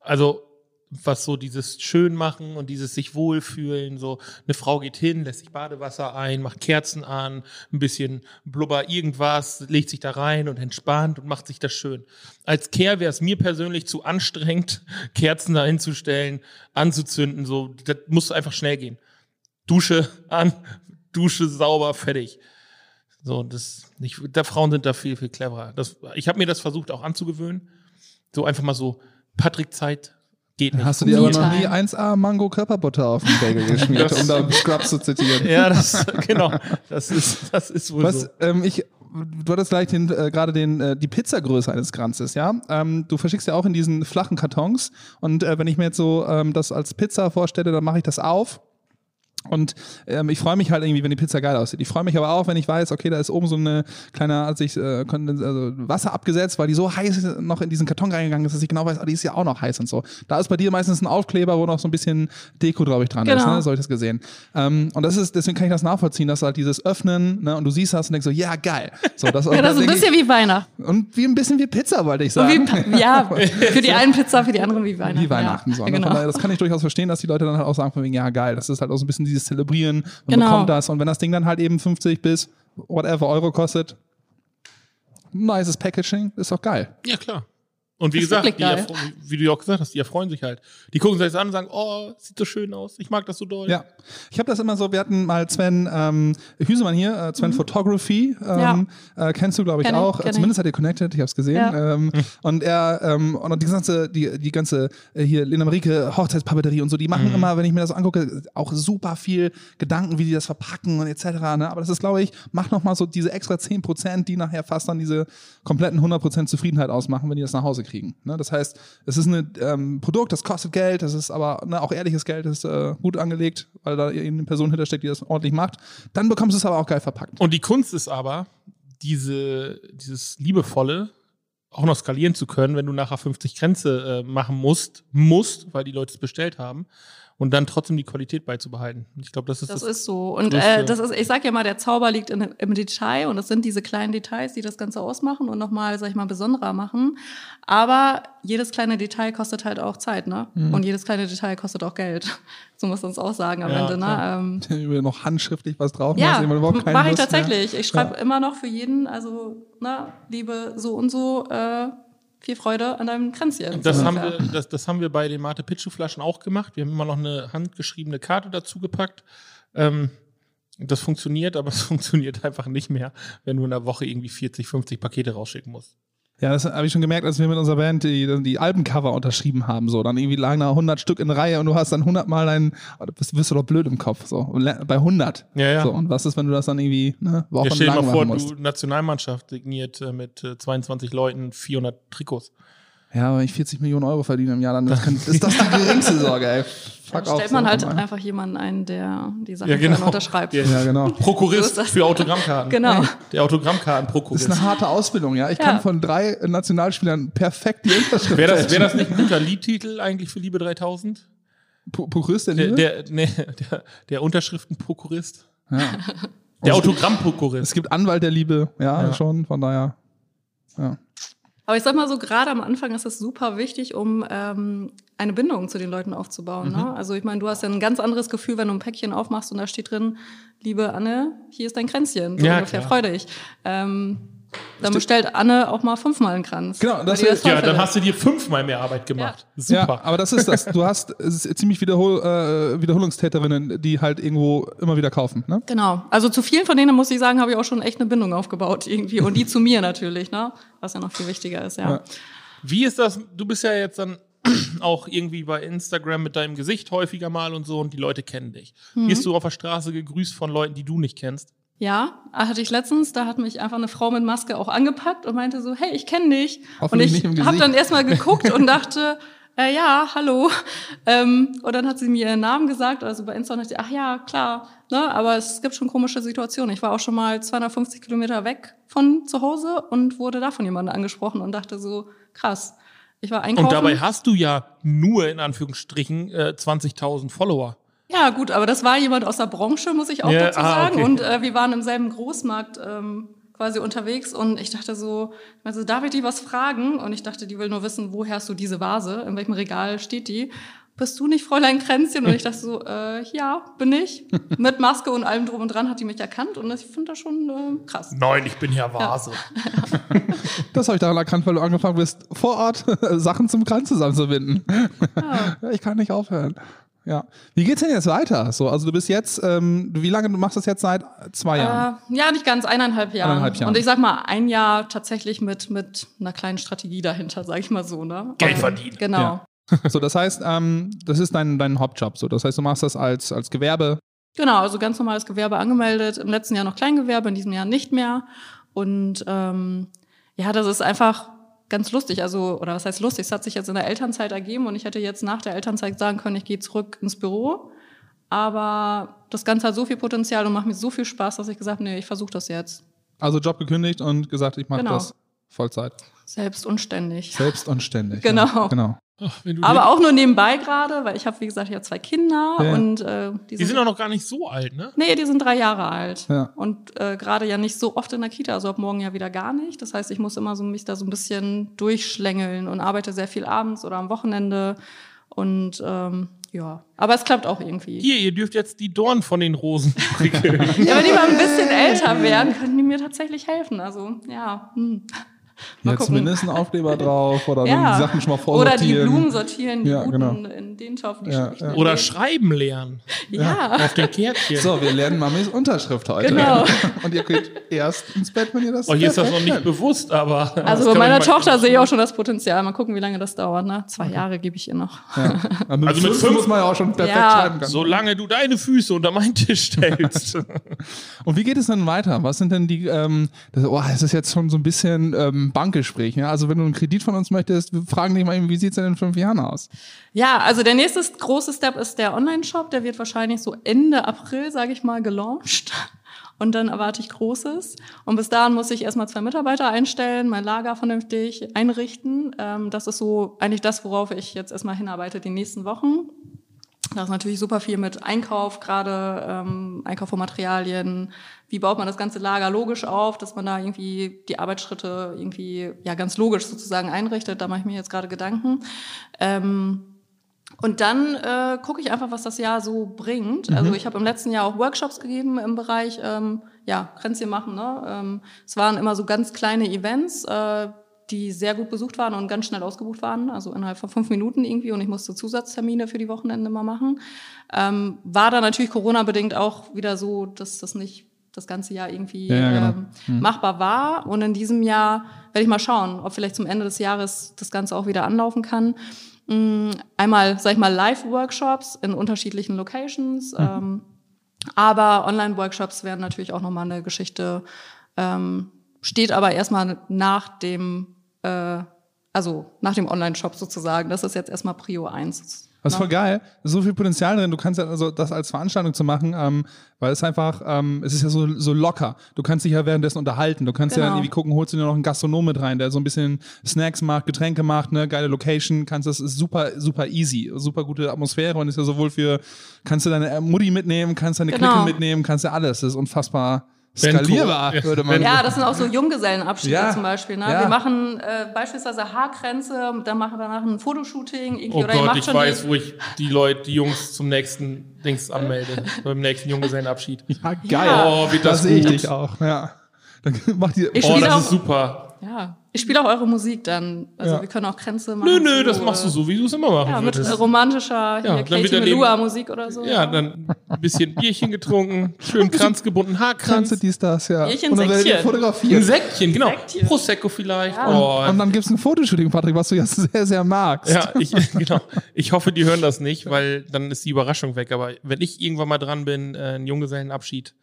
Also, was so dieses Schönmachen und dieses sich wohlfühlen, so eine Frau geht hin, lässt sich Badewasser ein, macht Kerzen an, ein bisschen Blubber irgendwas, legt sich da rein und entspannt und macht sich das schön. Als Care wäre es mir persönlich zu anstrengend, *laughs* Kerzen da hinzustellen, anzuzünden, so, das muss einfach schnell gehen. Dusche an, *laughs* Dusche sauber, fertig. So, das nicht, da Frauen sind da viel, viel cleverer. Das, ich habe mir das versucht auch anzugewöhnen. So einfach mal so, Patrick-Zeit geht nicht. Hast du dir aber noch nie Me-Time. 1A Mango Körperbutter auf den Bagel *laughs* geschmiert, um da Scrubs zu zitieren? Ja, das, genau. Das ist, das ist wohl Was, so. ähm, ich, du hattest gleich den, äh, gerade den, äh, die Pizzagröße eines Kranzes, ja? Ähm, du verschickst ja auch in diesen flachen Kartons und äh, wenn ich mir jetzt so ähm, das als Pizza vorstelle, dann mache ich das auf Und ähm, ich freue mich halt irgendwie, wenn die Pizza geil aussieht. Ich freue mich aber auch, wenn ich weiß, okay, da ist oben so eine kleine, als ich äh, also Wasser abgesetzt, weil die so heiß noch in diesen Karton reingegangen ist, dass ich genau weiß, ah, die ist ja auch noch heiß und so. Da ist bei dir meistens ein Aufkleber, wo noch so ein bisschen Deko, glaube ich, dran ist, Genau. ne? So habe ich das gesehen. Ähm, und das ist, deswegen kann ich das nachvollziehen, dass halt dieses Öffnen, ne, und du siehst das und denkst so, ja, geil. So, das, *laughs* Ja, das ist ein bisschen wie Weihnachten. und wie ein bisschen wie Pizza, wollte ich sagen. wie, ja, *laughs* für die einen Pizza, für die anderen wie Weihnachten. wie Weihnachten. ja. So, ne? Genau. daher, das kann ich durchaus verstehen, dass die Leute dann halt auch sagen von wegen, ja geil, das ist halt auch so ein bisschen dieses Zelebrieren, man Genau. bekommt das und wenn das Ding dann halt eben 50 bis whatever Euro kostet, nices Packaging, ist doch geil. Ja, klar. Und wie Das gesagt, die wie du ja auch gesagt hast, die erfreuen sich halt. Die gucken sich das an und sagen, oh, sieht so schön aus, ich mag das so doll. Ja, ich habe das immer so, wir hatten mal Sven ähm, Hüsemann hier, äh, Sven Photography, ähm, äh, kennst du glaube ich Mhm. Kenn ich, auch, ich. zumindest hat er connected, ich habe es gesehen. Ja. Ähm, und er ähm, und die ganze, die, die ganze äh, hier Lena Marike Hochzeitspapeterie und so, die Mhm. machen immer, wenn ich mir das so angucke, auch super viel Gedanken, wie die das verpacken und etc. Ne? Aber das ist, glaube ich, macht nochmal so diese extra 10%, die nachher fast dann diese kompletten 100% Zufriedenheit ausmachen, wenn die das nach Hause kriegen. Ne? Das heißt, es ist ein ähm, Produkt, das kostet Geld, das ist aber ne, auch ehrliches Geld, das ist äh, gut angelegt, weil da eine Person hintersteckt, die das ordentlich macht. Dann bekommst du es aber auch geil verpackt. Und die Kunst ist aber, diese, dieses Liebevolle auch noch skalieren zu können, wenn du nachher 50 Grenze äh, machen musst, musst, weil die Leute es bestellt haben und dann trotzdem die Qualität beizubehalten. Ich glaube, das ist Das das. ist so. Und äh, das ist, ich sag ja mal, der Zauber liegt in, im Detail und das sind diese kleinen Details, die das Ganze ausmachen und nochmal, sag ich mal, besonderer machen. Aber jedes kleine Detail kostet halt auch Zeit, ne? Und jedes kleine Detail kostet auch Geld. *laughs* So muss man es auch sagen am Ja, Ende, ne? Ähm, *laughs* Über noch handschriftlich was drauf ja, mache ich Lust mehr. tatsächlich. Ich schreibe immer noch für jeden, also, ne, liebe so und so, äh, viel Freude an deinem Kränzchen. Das haben, wir, das, das haben wir bei den Mate Picchu Flaschen auch gemacht. Wir haben immer noch eine handgeschriebene Karte dazu gepackt. Ähm, das funktioniert, aber *laughs* es funktioniert einfach nicht mehr, wenn du in der Woche irgendwie 40, 50 Pakete rausschicken musst. Ja, das habe ich schon gemerkt, als wir mit unserer Band die, die Albencover unterschrieben haben. So, dann irgendwie lagen da 100 Stück in Reihe und du hast dann 100 Mal dein, da bist, bist du doch blöd im Kopf. So, bei 100. Ja, ja. So, und was ist, wenn du das dann irgendwie ne, Ja, wochenlang stell dir mal vor, musst? du Nationalmannschaft signiert äh, mit äh, 22 Leuten 400 Trikots. Ja, wenn ich 40 Millionen Euro verdiene im Jahr, dann ist, kann, ist das die geringste Sorge, ey. Fuck Dann stellt man so, halt mal. einfach jemanden ein, der die Sachen Ja, genau. unterschreibt. Ja. Ja, genau. So Prokurist ist das. für Autogrammkarten. Genau. Der Das ist Autogrammkartenprokurist. eine harte Ausbildung, ja. Ich Ja. kann von drei Nationalspielern perfekt die Unterschrift Wäre das, wär das nicht ein guter Liedtitel eigentlich für Liebe 3000? Pu- Prokurist der Der, Liebe? der, nee, der, der Unterschriftenprokurist? ja. Der Es Autogrammprokurist. gibt Anwalt der Liebe, ja, Ja. schon, von daher. Ja. Aber ich sag mal so, gerade am Anfang ist es super wichtig, um ähm, eine Bindung zu den Leuten aufzubauen. Ne? Also ich meine, du hast ja ein ganz anderes Gefühl, wenn du ein Päckchen aufmachst und da steht drin, liebe Anne, hier ist dein Kränzchen. So Ja, ungefähr, klar. freu dich. Ähm, dann bestellt Anne auch mal fünfmal einen Kranz. Genau, das ist- Ja, dann hast du dir fünfmal mehr Arbeit gemacht. Ja, Super. aber das ist das. Du hast es ist ziemlich Wiederhol, äh, Wiederholungstäterinnen, die halt irgendwo immer wieder kaufen. Ne? Genau. Also zu vielen von denen, muss ich sagen, habe ich auch schon echt eine Bindung aufgebaut irgendwie. Und die zu mir natürlich, ne? Was ja noch viel wichtiger ist, ja. Ja. Wie ist das? Du bist ja jetzt dann *clears throat* auch irgendwie bei Instagram mit deinem Gesicht häufiger mal und so und die Leute kennen dich. Mhm. Wirst du auf der Straße gegrüßt von Leuten, die du nicht kennst? Ja, hatte ich letztens, da hat mich einfach eine Frau mit Maske auch angepackt und meinte so, hey, ich kenne dich. Und ich habe dann erstmal *laughs* geguckt und dachte, äh, ja, hallo. Ähm, und dann hat sie mir ihren Namen gesagt, also bei Insta und dachte, ich, ach ja, klar. Ne? Aber es gibt schon komische Situationen. Ich war auch schon mal 250 Kilometer weg von zu Hause und wurde da von jemandem angesprochen und dachte so, krass. Ich war einkaufen. Und dabei hast du ja nur in Anführungsstrichen äh, 20.000 Follower. Ja, gut, aber das war jemand aus der Branche, muss ich auch Ja, dazu ah, sagen. okay. Und äh, wir waren im selben Großmarkt ähm, quasi unterwegs und ich dachte so, also darf ich die was fragen? Und ich dachte, die will nur wissen, woher hast du diese Vase? In welchem Regal steht die? Bist du nicht Fräulein Kränzchen? Und ich dachte so, äh, ja, bin ich. *laughs* Mit Maske und allem drum und dran hat die mich erkannt und ich finde das schon äh, krass. Nein, ich bin ja Vase. *laughs* Das habe ich daran erkannt, weil du angefangen bist, vor Ort *laughs* Sachen zum Kranz zusammenzubinden. Ja, ich kann nicht aufhören. Ja. Wie geht's denn jetzt weiter? So, also du bist jetzt, ähm, wie lange du machst das jetzt seit zwei Jahren? Äh, ja, nicht ganz, eineinhalb Jahre. Eineinhalb Jahren. Und ich sag mal, ein Jahr tatsächlich mit, mit einer kleinen Strategie dahinter, sag ich mal so. Ne? Geld Ähm, verdienen. Genau. Ja. *laughs* So, das heißt, ähm, das ist dein, dein Hauptjob. So, das heißt, du machst das als, als Gewerbe. Genau, also ganz normales Gewerbe angemeldet. Im letzten Jahr noch Kleingewerbe, in diesem Jahr nicht mehr. Und ähm, ja, das ist einfach ganz lustig. Also, oder was heißt lustig? Es hat sich jetzt in der Elternzeit ergeben und ich hätte jetzt nach der Elternzeit sagen können, ich gehe zurück ins Büro. Aber das Ganze hat so viel Potenzial und macht mir so viel Spaß, dass ich gesagt habe, nee, ich versuche das jetzt. Also Job gekündigt und gesagt, ich mache Genau. das Vollzeit. Selbst und ständig. Selbst und ständig. *laughs* Genau. Ja, genau. Ach, Aber auch nur nebenbei gerade, weil ich habe, wie gesagt, ich habe zwei Kinder Ja. und äh, die sind auch noch gar nicht so alt, ne? Nee, die sind drei Jahre alt. Ja. Und äh, gerade ja nicht so oft in der Kita, also ab morgen ja wieder gar nicht. Das heißt, ich muss immer so mich da so ein bisschen durchschlängeln und arbeite sehr viel abends oder am Wochenende. Und ähm, ja, aber es klappt auch irgendwie. Hier, ihr dürft jetzt die Dorn von den Rosen *laughs* prickeln. Ja, wenn die mal ein bisschen älter werden, können die mir tatsächlich helfen. Also ja. Hm. Mal Jetzt gucken. zumindest ein Aufkleber *laughs* drauf oder Ja. die Sachen schon mal Oder die vorsortieren. Blumen sortieren, die Ja, guten genau. in den Topf, die Ja, ja. Oder schreiben lernen. Ja. Auf den Kärtchen. So, wir lernen Mamis Unterschrift heute. Genau. *laughs* Und ihr geht erst ins Bett, wenn ihr das Euch ist das noch nicht könnt. bewusst, aber. Also bei meiner Tochter sehe ich auch schon das Potenzial. Mal gucken, wie lange das dauert. Ne? Zwei Jahre gebe ich ihr noch. Ja. *laughs* Also mit, Also mit fünf, fünf- muss man ja auch schon perfekt Ja. schreiben können. Solange du deine Füße unter meinen Tisch stellst. Und wie geht es dann weiter? Was sind denn die, ähm, das, oh, das ist jetzt schon so ein bisschen ähm, Bankgespräch. Ja? Also wenn du einen Kredit von uns möchtest, wir fragen dich mal, eben, wie sieht's denn in fünf Jahren aus? Ja, also der nächste große Step ist der Online-Shop. Der wird wahrscheinlich so Ende April, sage ich mal, gelauncht. Und dann erwarte ich Großes. Und bis dahin muss ich erstmal zwei Mitarbeiter einstellen, mein Lager vernünftig einrichten. Ähm, das ist so eigentlich das, worauf ich jetzt erstmal hinarbeite die nächsten Wochen. Da ist natürlich super viel mit Einkauf, gerade ähm, Einkauf von Materialien. Wie baut man das ganze Lager logisch auf, dass man da irgendwie die Arbeitsschritte irgendwie ja ganz logisch sozusagen einrichtet. Da mache ich mir jetzt gerade Gedanken. Ähm, und dann äh, gucke ich einfach, was das Jahr so bringt. Also ich habe im letzten Jahr auch Workshops gegeben im Bereich ähm, ja Kränzchen machen. Ne? Ähm, es waren immer so ganz kleine Events. Äh, die sehr gut besucht waren und ganz schnell ausgebucht waren, also innerhalb von fünf Minuten irgendwie und ich musste Zusatztermine für die Wochenende mal machen. Ähm, war da natürlich Corona-bedingt auch wieder so, dass das nicht das ganze Jahr irgendwie Ja, genau. ähm, machbar war. Und in diesem Jahr werde ich mal schauen, ob vielleicht zum Ende des Jahres das Ganze auch wieder anlaufen kann. Mm, Einmal, sag ich mal, Live-Workshops in unterschiedlichen Locations. Ähm, aber Online-Workshops wären natürlich auch nochmal eine Geschichte, ähm, steht aber erstmal nach dem, äh, also nach dem Online-Shop sozusagen. Das ist jetzt erstmal Prio 1. Das ist voll geil. So viel Potenzial drin. Du kannst ja also das als Veranstaltung zu machen, ähm, weil es einfach, ähm, es ist ja so, so locker. Du kannst dich ja währenddessen unterhalten. Du kannst ja Genau. irgendwie gucken, holst du dir noch einen Gastronom mit rein, der so ein bisschen Snacks macht, Getränke macht, ne, geile Location. Kannst das ist super, super easy, super gute Atmosphäre und ist ja sowohl für, kannst du deine äh, Mutti mitnehmen, kannst deine Genau. Clique mitnehmen, kannst ja alles. Das ist unfassbar skalierbar, würde man. Ja, das sind auch so Junggesellenabschiede Ja, zum Beispiel. Ne? ja. Wir machen äh, beispielsweise Haarkränze, dann machen wir danach ein Fotoshooting. Irgendwie, Oh oder ihr Gott, macht ich schon weiß, die, wo ich die Leute, die Jungs zum nächsten Dings anmelde. beim nächsten Junggesellenabschied. Ja, geil. Oh, wird da das sehe ich dich auch. Ja. Dann *laughs* macht die, Ich Oh, das auch- ist super. Ja, ich spiele auch eure Musik dann. Also Ja. wir können auch Kränze machen. Nö, nö, zu, das machst du so, wie du es immer machen Ja, mit würdest. äh, romantischer wird Katie Melua Musik oder so. Ja, dann ein bisschen Bierchen getrunken, schön *laughs* Kranz gebunden, Haarkranz, Kranze, dies, das, ja. Bierchen, und dann Säckchen. ein fotografiert. Säckchen, genau. Säckchen. Prosecco vielleicht. Ja. Oh, Und dann gibt's ein Fotoshooting, Patrick, was du ja *laughs* sehr, sehr magst. Ja, ich, *laughs* genau. Ich hoffe, die hören das nicht, weil dann ist die Überraschung weg. Aber wenn ich irgendwann mal dran bin, äh, einen Junggesellenabschied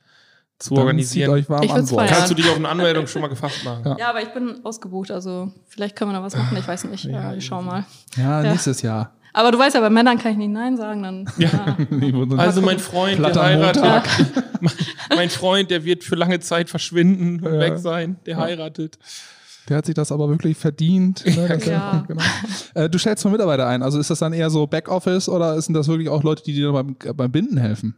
zu Dann organisieren, euch warm Ich an Bord. kannst du dich auf eine Anmeldung schon mal gefasst machen. Ja, aber ich bin ausgebucht, also vielleicht können wir da was machen, ich weiß nicht. Ja, wir schauen mal. Ja, Ja. nächstes Jahr. Aber du weißt ja, bei Männern kann ich nicht Nein sagen, dann. Ja. *laughs* Also mein Freund, der Platter heiratet. Montag. *laughs* Mein, Freund, der wird für lange Zeit verschwinden und weg sein. Der heiratet. Der hat sich das aber wirklich verdient. Ne? Ja. genau. äh, du stellst mal Mitarbeiter ein. Also ist das dann eher so Backoffice oder sind das wirklich auch Leute, die dir beim, beim Binden helfen?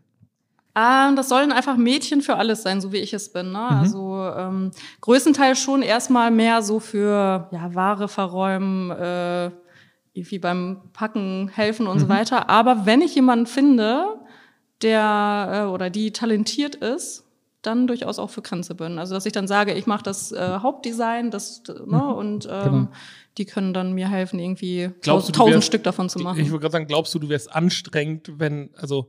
Ähm, das sollen einfach Mädchen für alles sein, so wie ich es bin. Ne? Mhm. Also ähm, größtenteils schon erstmal mehr so für ja, Ware verräumen, äh, irgendwie beim Packen helfen Mhm. und so weiter. Aber wenn ich jemanden finde, der äh, oder die talentiert ist, dann durchaus auch für Grenze bin. Also dass ich dann sage, ich mache das äh, Hauptdesign, das ne, und ähm, Genau. die können dann mir helfen, irgendwie Glaubst du, du tausend wärst- Stück davon zu machen. Ich würde gerade sagen, glaubst du, du wärst anstrengend, wenn, also,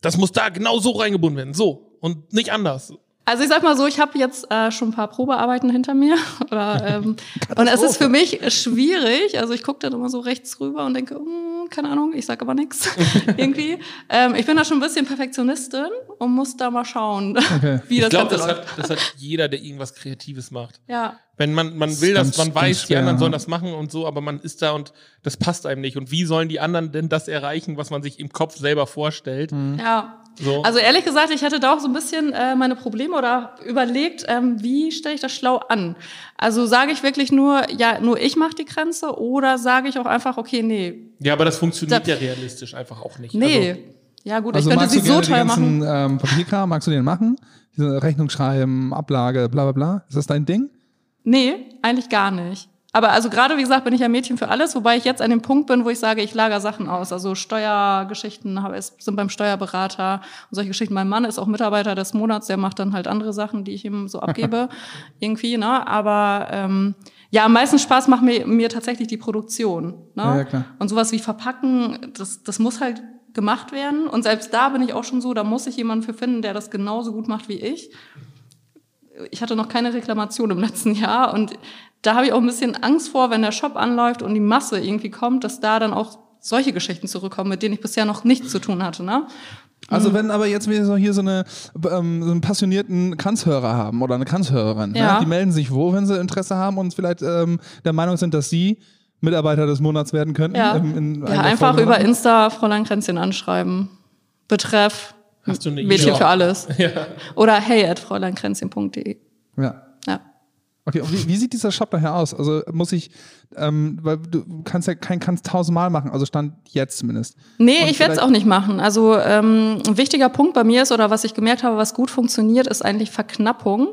das muss da genau so reingebunden werden. So. Und nicht anders. Also ich sag mal so, ich habe jetzt äh, schon ein paar Probearbeiten hinter mir. *laughs* Oder, ähm, und es ist für mich schwierig. Also ich gucke dann immer so rechts rüber und denke, hm, keine Ahnung, ich sag aber nichts *laughs* irgendwie. Ähm, ich bin da schon ein bisschen Perfektionistin und muss da mal schauen, *laughs* Okay. wie Ich das glaube, Ganze das läuft. hat, das hat jeder, der irgendwas Kreatives macht. Ja, Wenn man, man will das, ganz- man weiß, die anderen sollen das machen und so, aber man ist da und das passt einem nicht. Und wie sollen die anderen denn das erreichen, was man sich im Kopf selber vorstellt? Ja. So. Also ehrlich gesagt, ich hatte da auch so ein bisschen äh, meine Probleme oder überlegt, ähm, wie stelle ich das schlau an? Also sage ich wirklich nur, ja, nur ich mache die Grenze oder sage ich auch einfach, okay, nee, Ja, aber das funktioniert Da- ja realistisch einfach auch nicht. nee. Also, ja gut, Also ich könnte sie so teuer die ganzen machen. ähm, Papierkram, magst du den machen? Diese Rechnung schreiben, Ablage, bla bla bla. Ist das dein Ding? Nee, eigentlich gar nicht. Aber also gerade wie gesagt, bin ich ja Mädchen für alles, wobei ich jetzt an dem Punkt bin, wo ich sage, ich lager Sachen aus. Also Steuergeschichten sind beim Steuerberater und solche Geschichten. Mein Mann ist auch Mitarbeiter des Monats, der macht dann halt andere Sachen, die ich ihm so abgebe. *laughs* irgendwie, ne? Aber ähm, ja, am meisten Spaß macht mir, mir tatsächlich die Produktion. Ne? Ja, ja, klar. Und sowas wie Verpacken, das, das muss halt gemacht werden. Und selbst da bin ich auch schon so, da muss ich jemanden für finden, der das genauso gut macht wie ich ich hatte noch keine Reklamation im letzten Jahr und da habe ich auch ein bisschen Angst vor, wenn der Shop anläuft und die Masse irgendwie kommt, dass da dann auch solche Geschichten zurückkommen, mit denen ich bisher noch nichts zu tun hatte. Ne? Also wenn aber jetzt wir so hier so, eine, ähm, so einen passionierten Kranzhörer haben oder eine Kranzhörerin, Ja. ne? die melden sich wo, wenn sie Interesse haben und vielleicht ähm, der Meinung sind, dass sie Mitarbeiter des Monats werden könnten. Ja, in einer ja einfach Folgen über machen? Insta Fräulein Kränzchen anschreiben. Betreff Hast du eine Mädchen E-Mail? für alles. *laughs* Ja. Oder hey at fräuleinkränzchen.de. Ja. Ja. Okay, und wie, wie sieht dieser Shop daher aus? Also muss ich, ähm, weil du kannst ja kein kannst tausendmal machen, also stand jetzt zumindest. Nee, Und ich werde es auch nicht machen. Also ähm, ein wichtiger Punkt bei mir ist, oder was ich gemerkt habe, was gut funktioniert, ist eigentlich Verknappung.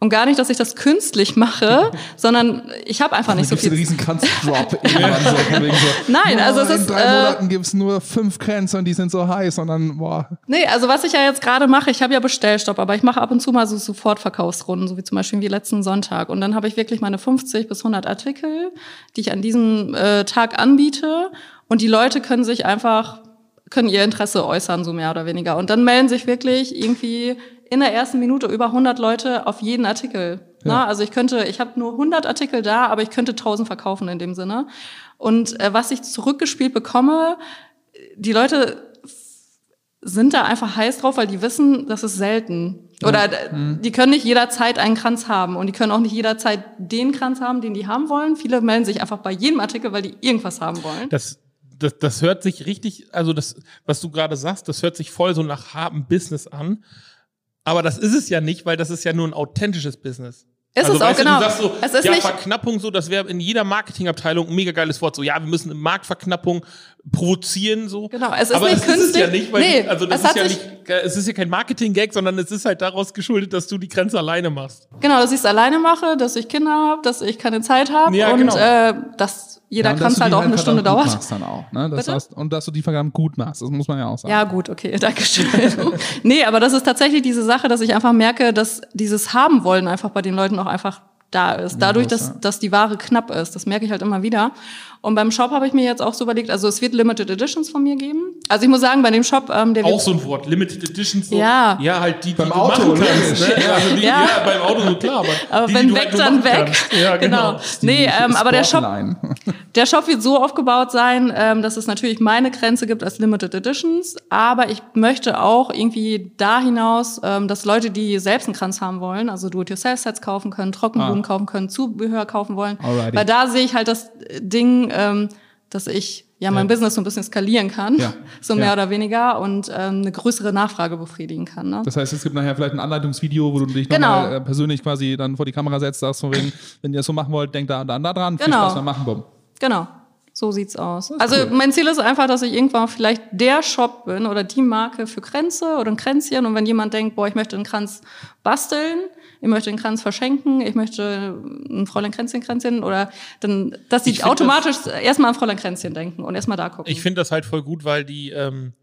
Und gar nicht, dass ich das künstlich mache, *laughs* sondern ich habe einfach nicht so Gibt's den viel. riesen Kranzdrop *laughs* so, so. Nein, also es in ist, drei äh, Monaten gibt's nur fünf Kränze und die sind so heiß und dann, boah. Nee, also was ich ja jetzt gerade mache, ich habe ja Bestellstopp, aber ich mache ab und zu mal so Sofortverkaufsrunden, so wie zum Beispiel wie letzten Sonntag. Und dann habe ich wirklich meine 50 bis 100 Artikel, die ich an diesem äh, Tag anbiete. Und die Leute können sich einfach, können ihr Interesse äußern, so mehr oder weniger. Und dann melden sich wirklich irgendwie in der ersten Minute über 100 Leute auf jeden Artikel. Na, also ich könnte, ich habe nur 100 Artikel da, aber ich könnte 1000 verkaufen in dem Sinne. Und äh, was ich zurückgespielt bekomme, die Leute sind da einfach heiß drauf, weil die wissen, das ist selten. Oder äh, die können nicht jederzeit einen Kranz haben und die können auch nicht jederzeit den Kranz haben, den die haben wollen. Viele melden sich einfach bei jedem Artikel, weil die irgendwas haben wollen. Das, das, das hört sich richtig, also das, was du gerade sagst, das hört sich voll so nach hartem Business an. Aber das ist es ja nicht, weil das ist ja nur ein authentisches Business. Ist also, es auch, genau. Du, sagst so, Es ist ja, nicht- Verknappung so, das wäre in jeder Marketingabteilung ein mega geiles Wort. So, ja, wir müssen eine Marktverknappung provozieren, so. Genau, es ist Aber nicht das ist es ja künstlich. nicht, weil, Nee, also das es ist ja nicht, es ist ja kein Marketing-Gag, sondern es ist halt daraus geschuldet, dass du die Grenze alleine machst. Genau, dass ich es alleine mache, dass ich Kinder habe, dass ich keine Zeit habe Ja, und genau. äh, dass jeder Ja, du halt auch eine Stunde. Machst dann auch, ne? das heißt, und dass du die verdammt gut machst, das muss man ja auch sagen. Ja, gut, okay, *laughs* danke schön. nee, aber das ist tatsächlich diese Sache, dass ich einfach merke, dass dieses Haben wollen einfach bei den Leuten auch einfach da ist. Dadurch, das, dass, dass die Ware knapp ist. Das merke ich halt immer wieder. Und beim Shop habe ich mir jetzt auch so überlegt, also es wird Limited Editions von mir geben. Also ich muss sagen, bei dem Shop, ähm, der Auch so ein Wort, Limited Editions. So, Ja. Ja, halt die, die Beim du Auto, machen kannst. Ne? Also die, ja. Ja. beim Auto so klar, aber, aber die, wenn die weg, halt dann weg. kannst. Ja, genau. Nee, ähm, aber der Shop. Der Shop wird so aufgebaut sein, ähm, dass es natürlich meine Grenze gibt als Limited Editions, aber ich möchte auch irgendwie da hinaus, ähm, dass Leute, die selbst einen Kranz haben wollen, also Do-it-yourself-Sets kaufen können, Trockenblumen Ah. kaufen können, Zubehör kaufen wollen. Alrighty. Weil da sehe ich halt das Ding, ähm, dass ich ja mein Ja. Business so ein bisschen skalieren kann, Ja. *laughs* so mehr Ja. oder weniger und ähm, eine größere Nachfrage befriedigen kann. Ne? Das heißt, es gibt nachher vielleicht ein Anleitungsvideo, wo du dich Genau. nochmal äh, persönlich quasi dann vor die Kamera setzt, sagst von wegen, *laughs* wenn ihr das so machen wollt, denkt da, da, da dran, viel Genau. Spaß beim Machen, bumm. Genau. So sieht's aus. Also cool. mein Ziel ist einfach, dass ich irgendwann vielleicht der Shop bin oder die Marke für Kränze oder ein Kränzchen. Und wenn jemand denkt, boah, ich möchte einen Kranz basteln, ich möchte einen Kranz verschenken, ich möchte ein Fräulein Kränzchen Kränzchen oder dann, dass find automatisch erstmal an Fräulein Kränzchen denken und erstmal da gucken. Ich finde das halt voll gut, weil die, ähm,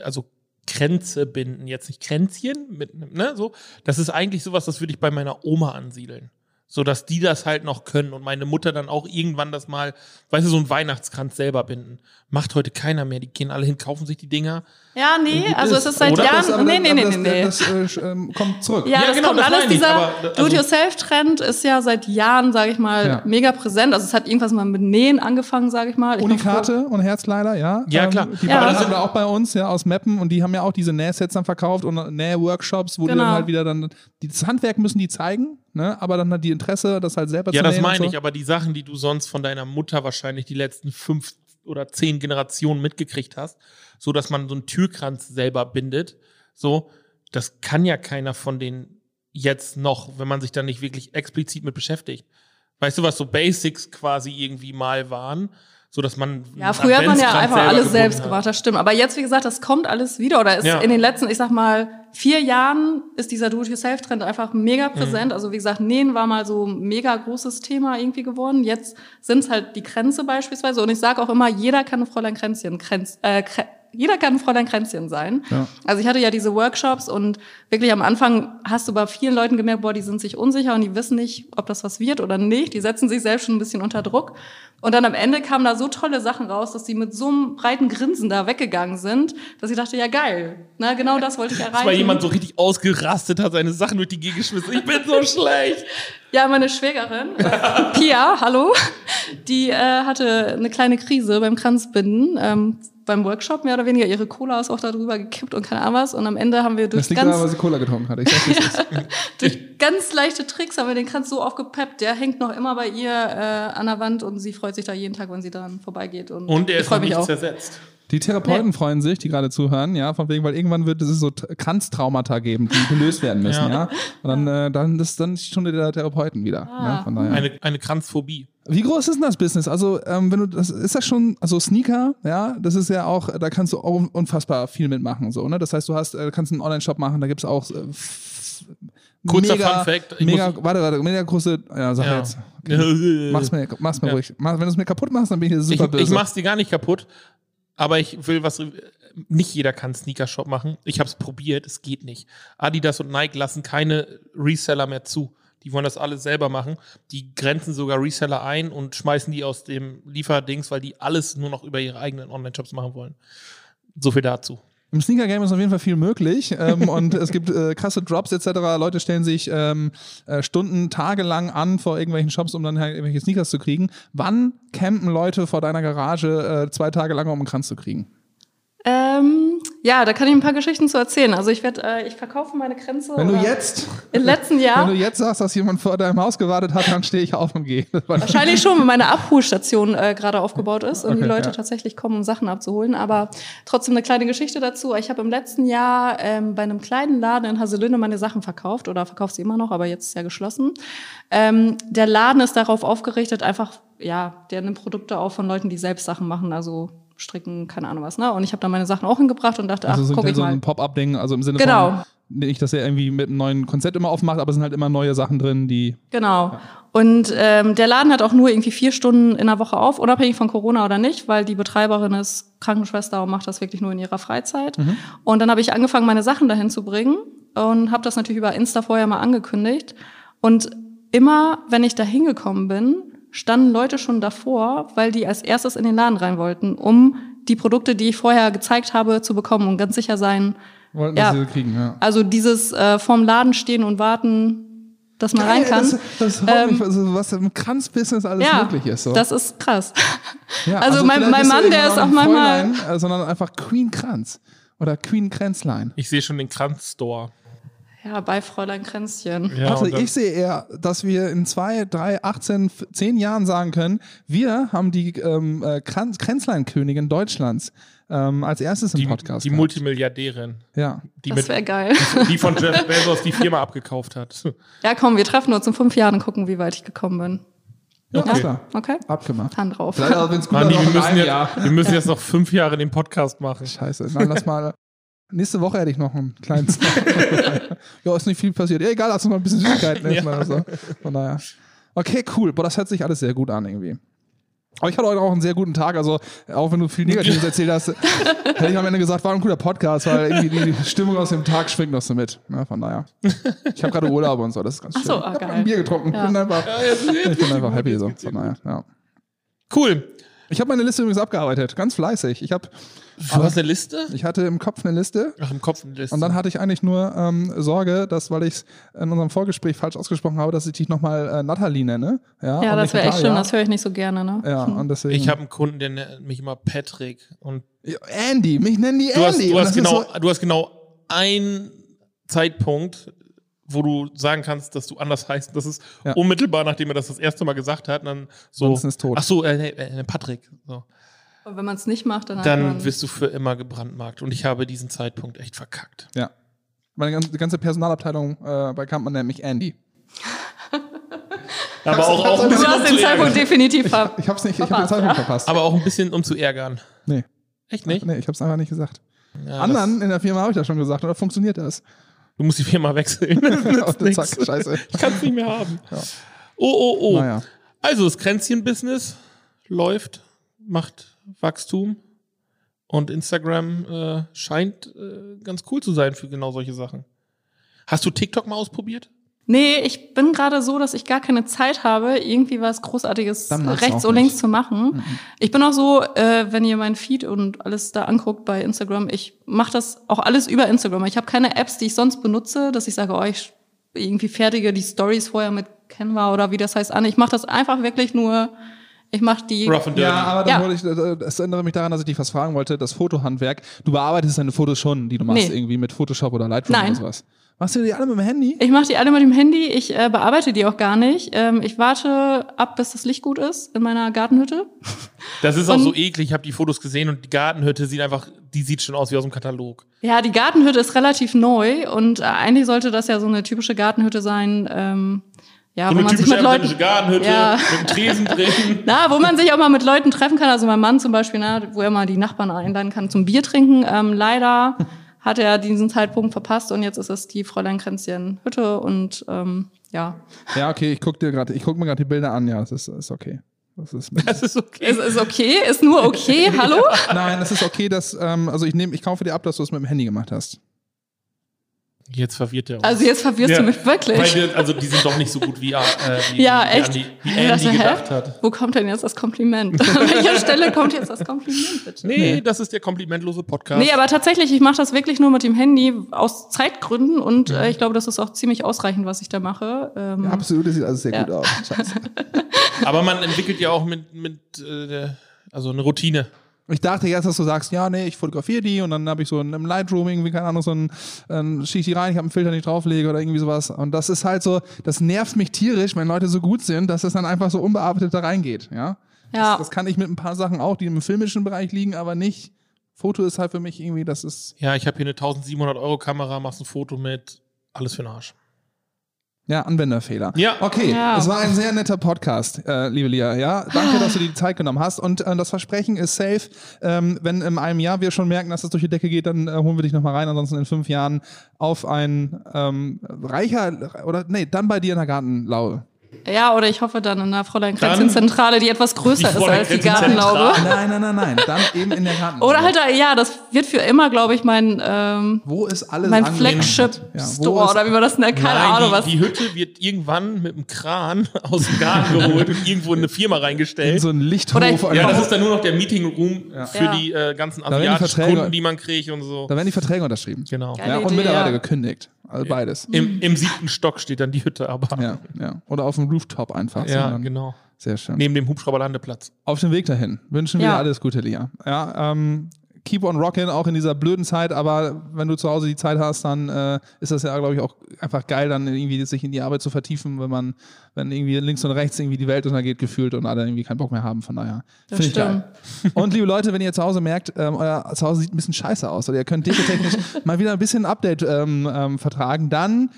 also Kränze binden, jetzt nicht Kränzchen, mit, ne, so. Das ist eigentlich sowas, das würde ich bei meiner Oma ansiedeln. So, dass die das halt noch können und meine Mutter dann auch irgendwann das mal, weißt du, so einen Weihnachtskranz selber binden. Macht heute keiner mehr. Die gehen alle hin, kaufen sich die Dinger. Ja, nee, also es ist seit Oder? Jahren. Das, aber nee, nee, nee, das, nee, nee. Das, das äh, ähm, kommt zurück. Ja, Ja, das genau, kommt das alles. meine ich, Dieser also- Do-it-yourself-Trend ist ja seit Jahren, sage ich mal, Ja. mega präsent. Also es hat irgendwas mal mit Nähen angefangen, sage ich mal. Ich Unikate und Herzleider, ja. Ja, klar. Die Ja. sind da auch bei uns, ja, aus Meppen und die haben ja auch diese Nähsets dann verkauft und Nähworkshops, wo die Genau. dann halt wieder dann, die- das Handwerk müssen die zeigen, ne, aber dann hat die Interesse, das halt selber Ja, zu das nähen und meine so. ich, aber die Sachen, die du sonst von deiner Mutter wahrscheinlich die letzten fünf oder zehn Generationen mitgekriegt hast, so dass man so einen Türkranz selber bindet, so, das kann ja keiner von denen jetzt noch, wenn man sich da nicht wirklich explizit mit beschäftigt. Weißt du, was so Basics quasi irgendwie mal waren, so dass man Ja, früher hat man ja einfach alles selbst hat. gemacht, das stimmt. Aber jetzt, wie gesagt, das kommt alles wieder oder ist Ja. in den letzten, ich sag mal, vier Jahren ist dieser Do-it-yourself-Trend einfach mega präsent. Also wie gesagt, Nähen war mal so ein mega großes Thema irgendwie geworden. Jetzt sind es halt die Kränze beispielsweise. Und ich sage auch immer, jeder kann ein Fräulein Kränzchen, Kränz, äh, jeder kann ein Fräulein Kränzchen sein. Ja. Also ich hatte ja diese Workshops und wirklich am Anfang hast du bei vielen Leuten gemerkt, boah, die sind sich unsicher und die wissen nicht, ob das was wird oder nicht. Die setzen sich selbst schon ein bisschen unter Druck. Und dann am Ende kamen da so tolle Sachen raus, dass die mit so einem breiten Grinsen da weggegangen sind, dass ich dachte, ja geil, na genau das wollte ich erreichen. Das war jemand so richtig ausgerastet, hat seine Sachen durch die Gegend geschmissen. Ich bin so schlecht. Ja, meine Schwägerin, Pia, hallo, die äh, hatte eine kleine Krise beim Kranzbinden, ähm, beim Workshop mehr oder weniger. Ihre Cola ist auch da drüber gekippt und keine Ahnung was. Und am Ende haben wir durch Das ganz, daran, weil sie Cola getrunken hat. Ich sag, ist. *laughs* durch ganz leichte Tricks haben wir den Kranz so aufgepeppt. Der hängt noch immer bei ihr äh, an der Wand und sie freut sich da jeden Tag, wenn sie dran vorbeigeht. Und, Und er ist noch mich nicht auch. zersetzt. Die Therapeuten Nee. freuen sich, die gerade zuhören, ja, von wegen, weil irgendwann wird es so Kranztraumata geben, die gelöst werden müssen, ja. Ja. Und dann, äh, dann ist dann die Stunde der Therapeuten wieder. Ah. Ja, von daher. Eine, eine Kranzphobie. Wie groß ist denn das Business? Also, ähm, wenn du das ist das schon, also Sneaker, ja, das ist ja auch, da kannst du auch unfassbar viel mitmachen, so, ne? Das heißt, du hast, äh, kannst einen Online-Shop machen, da gibt's auch äh, Kurzer mega, Fun Fact, ich Mega, muss- warte, warte, mega große, ja, sag Ja. jetzt. Mach's mir, mach's mir Ja. ruhig. Mach, wenn du es mir kaputt machst, dann bin ich dir Ich, super böse. ich mach's dir gar nicht kaputt, aber ich will was. Nicht jeder kann Sneaker-Shop machen. Ich habe es probiert, es geht nicht. Adidas und Nike lassen keine Reseller mehr zu. Die wollen das alles selber machen. Die grenzen sogar Reseller ein und schmeißen die aus dem Lieferdings, weil die alles nur noch über ihre eigenen Online-Shops machen wollen. So viel dazu. Im Sneaker-Game ist auf jeden Fall viel möglich ähm, *laughs* und es gibt äh, krasse Drops etc. Leute stellen sich ähm, äh, Stunden, Tage lang an vor irgendwelchen Shops, um dann halt irgendwelche Sneakers zu kriegen. Wann campen Leute vor deiner Garage äh, zwei Tage lang, um einen Kranz zu kriegen? Ähm, ja, da kann ich ein paar Geschichten zu erzählen. Also ich werde, äh, ich verkaufe meine Grenze. Wenn du jetzt, Im letzten wenn Jahr. du jetzt sagst, dass jemand vor deinem Haus gewartet hat, dann stehe ich auf und gehe. *laughs* Wahrscheinlich schon, wenn meine Abholstation äh, gerade aufgebaut ist und die Okay, Leute ja. tatsächlich kommen, um Sachen abzuholen. Aber trotzdem eine kleine Geschichte dazu. Ich habe im letzten Jahr ähm, bei einem kleinen Laden in Haselünne meine Sachen verkauft oder verkauft sie immer noch, aber jetzt ist ja geschlossen. Ähm, der Laden ist darauf aufgerichtet, einfach, ja, der nimmt Produkte auf von Leuten, die selbst Sachen machen, also stricken, keine Ahnung was. Ne? Und ich habe da meine Sachen auch hingebracht und dachte, ach, Also so, guck ich so mal. ein Pop-up-Ding, also im Sinne Genau. von, nicht, dass er irgendwie mit einem neuen Konzept immer aufmacht, aber es sind halt immer neue Sachen drin, die Genau. Und ähm, der Laden hat auch nur irgendwie vier Stunden in der Woche auf, unabhängig von Corona oder nicht, weil die Betreiberin ist Krankenschwester und macht das wirklich nur in ihrer Freizeit. Und dann habe ich angefangen, meine Sachen dahin zu bringen und habe das natürlich über Insta vorher mal angekündigt. Und immer, wenn ich da hingekommen bin, standen Leute schon davor, weil die als erstes in den Laden rein wollten, um die Produkte, die ich vorher gezeigt habe, zu bekommen und ganz sicher sein, wollten Ja. sie kriegen. Ja. also dieses äh, vorm Laden stehen und warten, dass man rein kann. Das, das haut mich, also, was im Kranzbusiness alles ja, möglich ist. So. das ist krass. Ja, also mein- vielleicht mein du Mann, der ist auch manchmal- äh, sondern einfach Queen Kranz oder Queen Kränzlein. Ich sehe schon den Kranzstore. Ja, bei Fräulein Kränzchen. Ja, dann- ich sehe eher, dass wir in zwei, drei, 18, f- 10 Jahren sagen können, wir haben die ähm, äh, Kränzleinkönigin Deutschlands ähm, als erstes im die, Podcast. die gehabt. Multimilliardärin, ja. die, Das wäre geil. *laughs* die von Jeff Bezos die Firma abgekauft hat. Ja, komm, wir treffen uns in fünf Jahren und gucken, wie weit ich gekommen bin. Ja, Okay. klar. Okay? Abgemacht. Hand drauf. Es gut Manni, ist, wir müssen, jetzt, Jahr. wir müssen jetzt noch fünf Jahre den Podcast machen. Scheiße, dann lass mal. Nächste Woche hätte ich noch einen kleinen *laughs* Ja, ist nicht viel passiert. Ja, egal, lass uns mal ein bisschen Süßigkeiten *laughs* essen oder so. Von daher. Okay, cool. Boah, das hört sich alles sehr gut an irgendwie. Aber ich hatte heute auch einen sehr guten Tag. Also, auch wenn du viel Negatives *laughs* erzählt hast, hätte ich am Ende gesagt, war ein guter Podcast, weil irgendwie die Stimmung aus dem Tag schwingt noch so mit. Ja, von daher. Ich habe gerade Urlaub und so, das ist ganz Ach schön. so, ich ah, habe geil. ein Bier getrunken. Ja. Ich bin einfach, ich bin einfach happy so. Von daher, ja. Cool. Ich habe meine Liste übrigens abgearbeitet, ganz fleißig. Ich habe, Du hast eine Liste? ich hatte im Kopf eine Liste Ach, im Kopf eine Liste. und dann hatte ich eigentlich nur ähm, Sorge, dass, weil ich es in unserem Vorgespräch falsch ausgesprochen habe, dass ich dich nochmal äh, Natalie nenne. Ja, Ja, das wäre echt schlimm, das höre ich nicht so gerne, ne? Ja, und deswegen. ich habe einen Kunden, der nennt mich immer Patrick. Und Andy, mich nennen die du hast, Andy. du hast, genau, so- du hast genau einen Zeitpunkt, wo du sagen kannst, dass du anders heißt. Das ist Ja. unmittelbar, nachdem er das das erste Mal gesagt hat. Dann so. Ansonsten ist tot. Ach so, äh, nee, äh, Patrick. So. Aber wenn man es nicht macht, dann, Dann wirst du für immer gebrandmarkt. Und ich habe diesen Zeitpunkt echt verkackt. Ja. Meine ganze, die ganze Personalabteilung äh, bei Kampmann nennt mich Andy. *laughs* Aber auch, auch ein Du bisschen, um hast den Zeitpunkt ärgern. definitiv ver Ich hab's nicht, ich habe den Verpasst, Zeitpunkt ja. verpasst. Aber auch ein bisschen, um zu ärgern. nee, Echt nicht? nee, ich hab's einfach nicht gesagt. Ja, Anderen in der Firma habe ich das schon gesagt, oder funktioniert das? Du musst die Firma wechseln. *laughs* Dann zack, scheiße. Ich kann es nicht mehr haben. Oh, oh, oh. Naja. Also das Kränzchen-Business läuft, macht Wachstum und Instagram äh, scheint äh, ganz cool zu sein für genau solche Sachen. Hast du TikTok mal ausprobiert? Nee, ich bin gerade so, dass ich gar keine Zeit habe, irgendwie was Großartiges rechts und links zu machen. Ich bin auch so, äh, wenn ihr meinen Feed und alles da anguckt bei Instagram, ich mache das auch alles über Instagram. Ich habe keine Apps, die ich sonst benutze, dass ich sage, oh, ich irgendwie fertige die Stories vorher mit Canva oder wie das heißt an. Ich mache das einfach wirklich nur, ich mache die. Rough and dirty. Ja, aber dann Ja. wollte ich, äh, das erinnere mich daran, dass ich dich was fragen wollte, das Fotohandwerk. Du bearbeitest deine Fotos schon, die du machst, Nee. irgendwie mit Photoshop oder Lightroom Nein. oder sowas. Machst du die alle mit dem Handy? Ich mache die alle mit dem Handy, ich äh, bearbeite die auch gar nicht. Ähm, ich warte ab, bis das Licht gut ist in meiner Gartenhütte. *laughs* Das ist auch Und- so eklig. Ich habe die Fotos gesehen und die Gartenhütte sieht einfach, die sieht schon aus wie aus dem Katalog. Ja, die Gartenhütte ist relativ neu und äh, eigentlich sollte das ja so eine typische Gartenhütte sein. Ähm, ja, So wo man sich mit Leuten, Gartenhütte Ja. *laughs* mit Tresen drin. *laughs* na, wo man sich auch mal mit Leuten treffen kann. Also mein Mann zum Beispiel, na, wo er mal die Nachbarn einladen kann zum Bier trinken. Ähm, leider hat er diesen Zeitpunkt verpasst und jetzt ist es die Fräulein Kränzchen Hütte und ähm, ja, Ja, okay, ich guck dir gerade, ich guck mir gerade die Bilder an, ja, das ist, ist okay. Das ist *laughs* Das ist okay. es ist okay, ist nur okay. Hallo? *laughs* Nein, es ist okay, dass, ähm, also ich nehme, ich kaufe dir ab, dass du es mit dem Handy gemacht hast. Jetzt verwirrt der uns. Also jetzt verwirrst Ja, du mich wirklich. Weil wir, also die sind doch nicht so gut wie, äh, wie, Ja, wie echt. Andy, wie Ich Andy dachte, hä? gedacht hat. Wo kommt denn jetzt das Kompliment? *laughs* An welcher Stelle kommt jetzt das Kompliment, bitte? Nee, das ist der komplimentlose Podcast. Nee, aber tatsächlich, ich mache das wirklich nur mit dem Handy aus Zeitgründen und äh, ich glaube, das ist auch ziemlich ausreichend, was ich da mache. Ähm, Ja, absolut, das sieht alles sehr Ja. gut aus. Scheiße. *laughs* Aber man entwickelt ja auch mit, mit äh, also eine Routine. Ich dachte jetzt, dass du sagst, ja, nee, ich fotografiere die und dann habe ich so in einem Lightroom irgendwie, keine Ahnung, so ein, ähm, schiebe ich die rein, ich habe einen Filter nicht drauflege oder irgendwie sowas. Und das ist halt so, das nervt mich tierisch, wenn Leute so gut sind, dass es dann einfach so unbearbeitet da reingeht, ja. Ja. Das, das kann ich mit ein paar Sachen auch, die im filmischen Bereich liegen, aber nicht. Foto ist halt für mich irgendwie, das ist, Ja, ich habe hier eine 1700 Euro Kamera, machst ein Foto mit, alles für den Arsch. Ja, Anwenderfehler. Ja. Okay, Ja. es war ein sehr netter Podcast, äh, liebe Lia. Ja, danke, dass du dir die Zeit genommen hast. Und äh, das Versprechen ist safe. Ähm, wenn in einem Jahr wir schon merken, dass das durch die Decke geht, dann äh, holen wir dich nochmal rein. Ansonsten in fünf Jahren auf ein ähm, reicher oder nee, dann bei dir in der Gartenlaube. Ja, oder ich hoffe dann in der Fräulein Kränzchen-Zentrale, die etwas größer Die ist als die. Gartenlaube. Nein, nein, nein, nein. Dann eben in der Gartenlaube. Oder halt, da, ja, das wird für immer, glaube ich, mein, ähm, wo ist alles mein? Ja, Flagship-Store ist- oder wie man das nennt, keine Nein, Ahnung die, was. die Hütte wird irgendwann mit einem Kran *laughs* aus dem Garten geholt und irgendwo in eine Firma in reingestellt. so ein Lichthof. Oder ich- ja, das ist dann nur noch der Meeting Room für Ja. die äh, ganzen asiatischen Verträge- Kunden, die man kriegt und so. da werden die Verträge unterschrieben. Genau. Ja, und Idee, Mitarbeiter ja. gekündigt. Also beides. Im, Im siebten Stock steht dann die Hütte, aber Ja, ja. Oder auf dem Rooftop einfach. ja, genau. Sehr schön. Neben dem Hubschrauberlandeplatz. Auf dem Weg dahin. Wünschen wir Ja. alles Gute, Lia. Ja, ähm, keep on rocking, auch in dieser blöden Zeit, aber wenn du zu Hause die Zeit hast, dann äh, ist das ja, glaube ich, auch einfach geil, dann irgendwie sich in die Arbeit zu vertiefen, wenn man, wenn irgendwie links und rechts irgendwie die Welt untergeht, gefühlt und alle irgendwie keinen Bock mehr haben. Von daher. Das Finde ich stimmt. geil. Und liebe Leute, wenn ihr zu Hause merkt, ähm, euer Zuhause sieht ein bisschen scheiße aus oder ihr könnt dekotechnisch *laughs* mal wieder ein bisschen ein Update ähm, ähm, vertragen, dann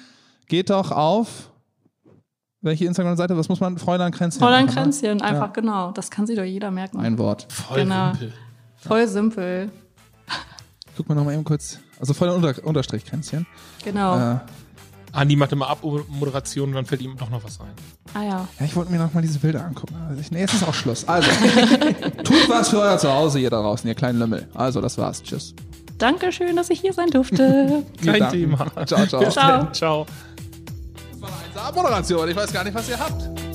geht doch auf welche Instagram-Seite, was muss man? Fräulein Kränzchen. Fräulein ne? Kränzchen, einfach genau. Das kann sich doch jeder merken. Ein Wort. Voll Genau. simpel. Voll simpel. Guck mal noch mal eben kurz. Also voll Unter Unterstrich Kränzchen. Genau. Äh, Andi macht immer Abmoderation und dann fällt ihm doch noch was ein. ah ja. ja, ich wollte mir noch mal diese Bilder angucken. Also ich, nee, jetzt ist auch Schluss. Also, *laughs* tut was für euer Zuhause, ihr da draußen, ihr kleinen Lümmel. Also, das war's. Tschüss. Dankeschön, dass ich hier sein durfte. *laughs* Kein. Thema. Ciao, ciao. Bis Ciao. dann. Ciao. Das war eine 1A Moderation. Ich weiß gar nicht, was ihr habt.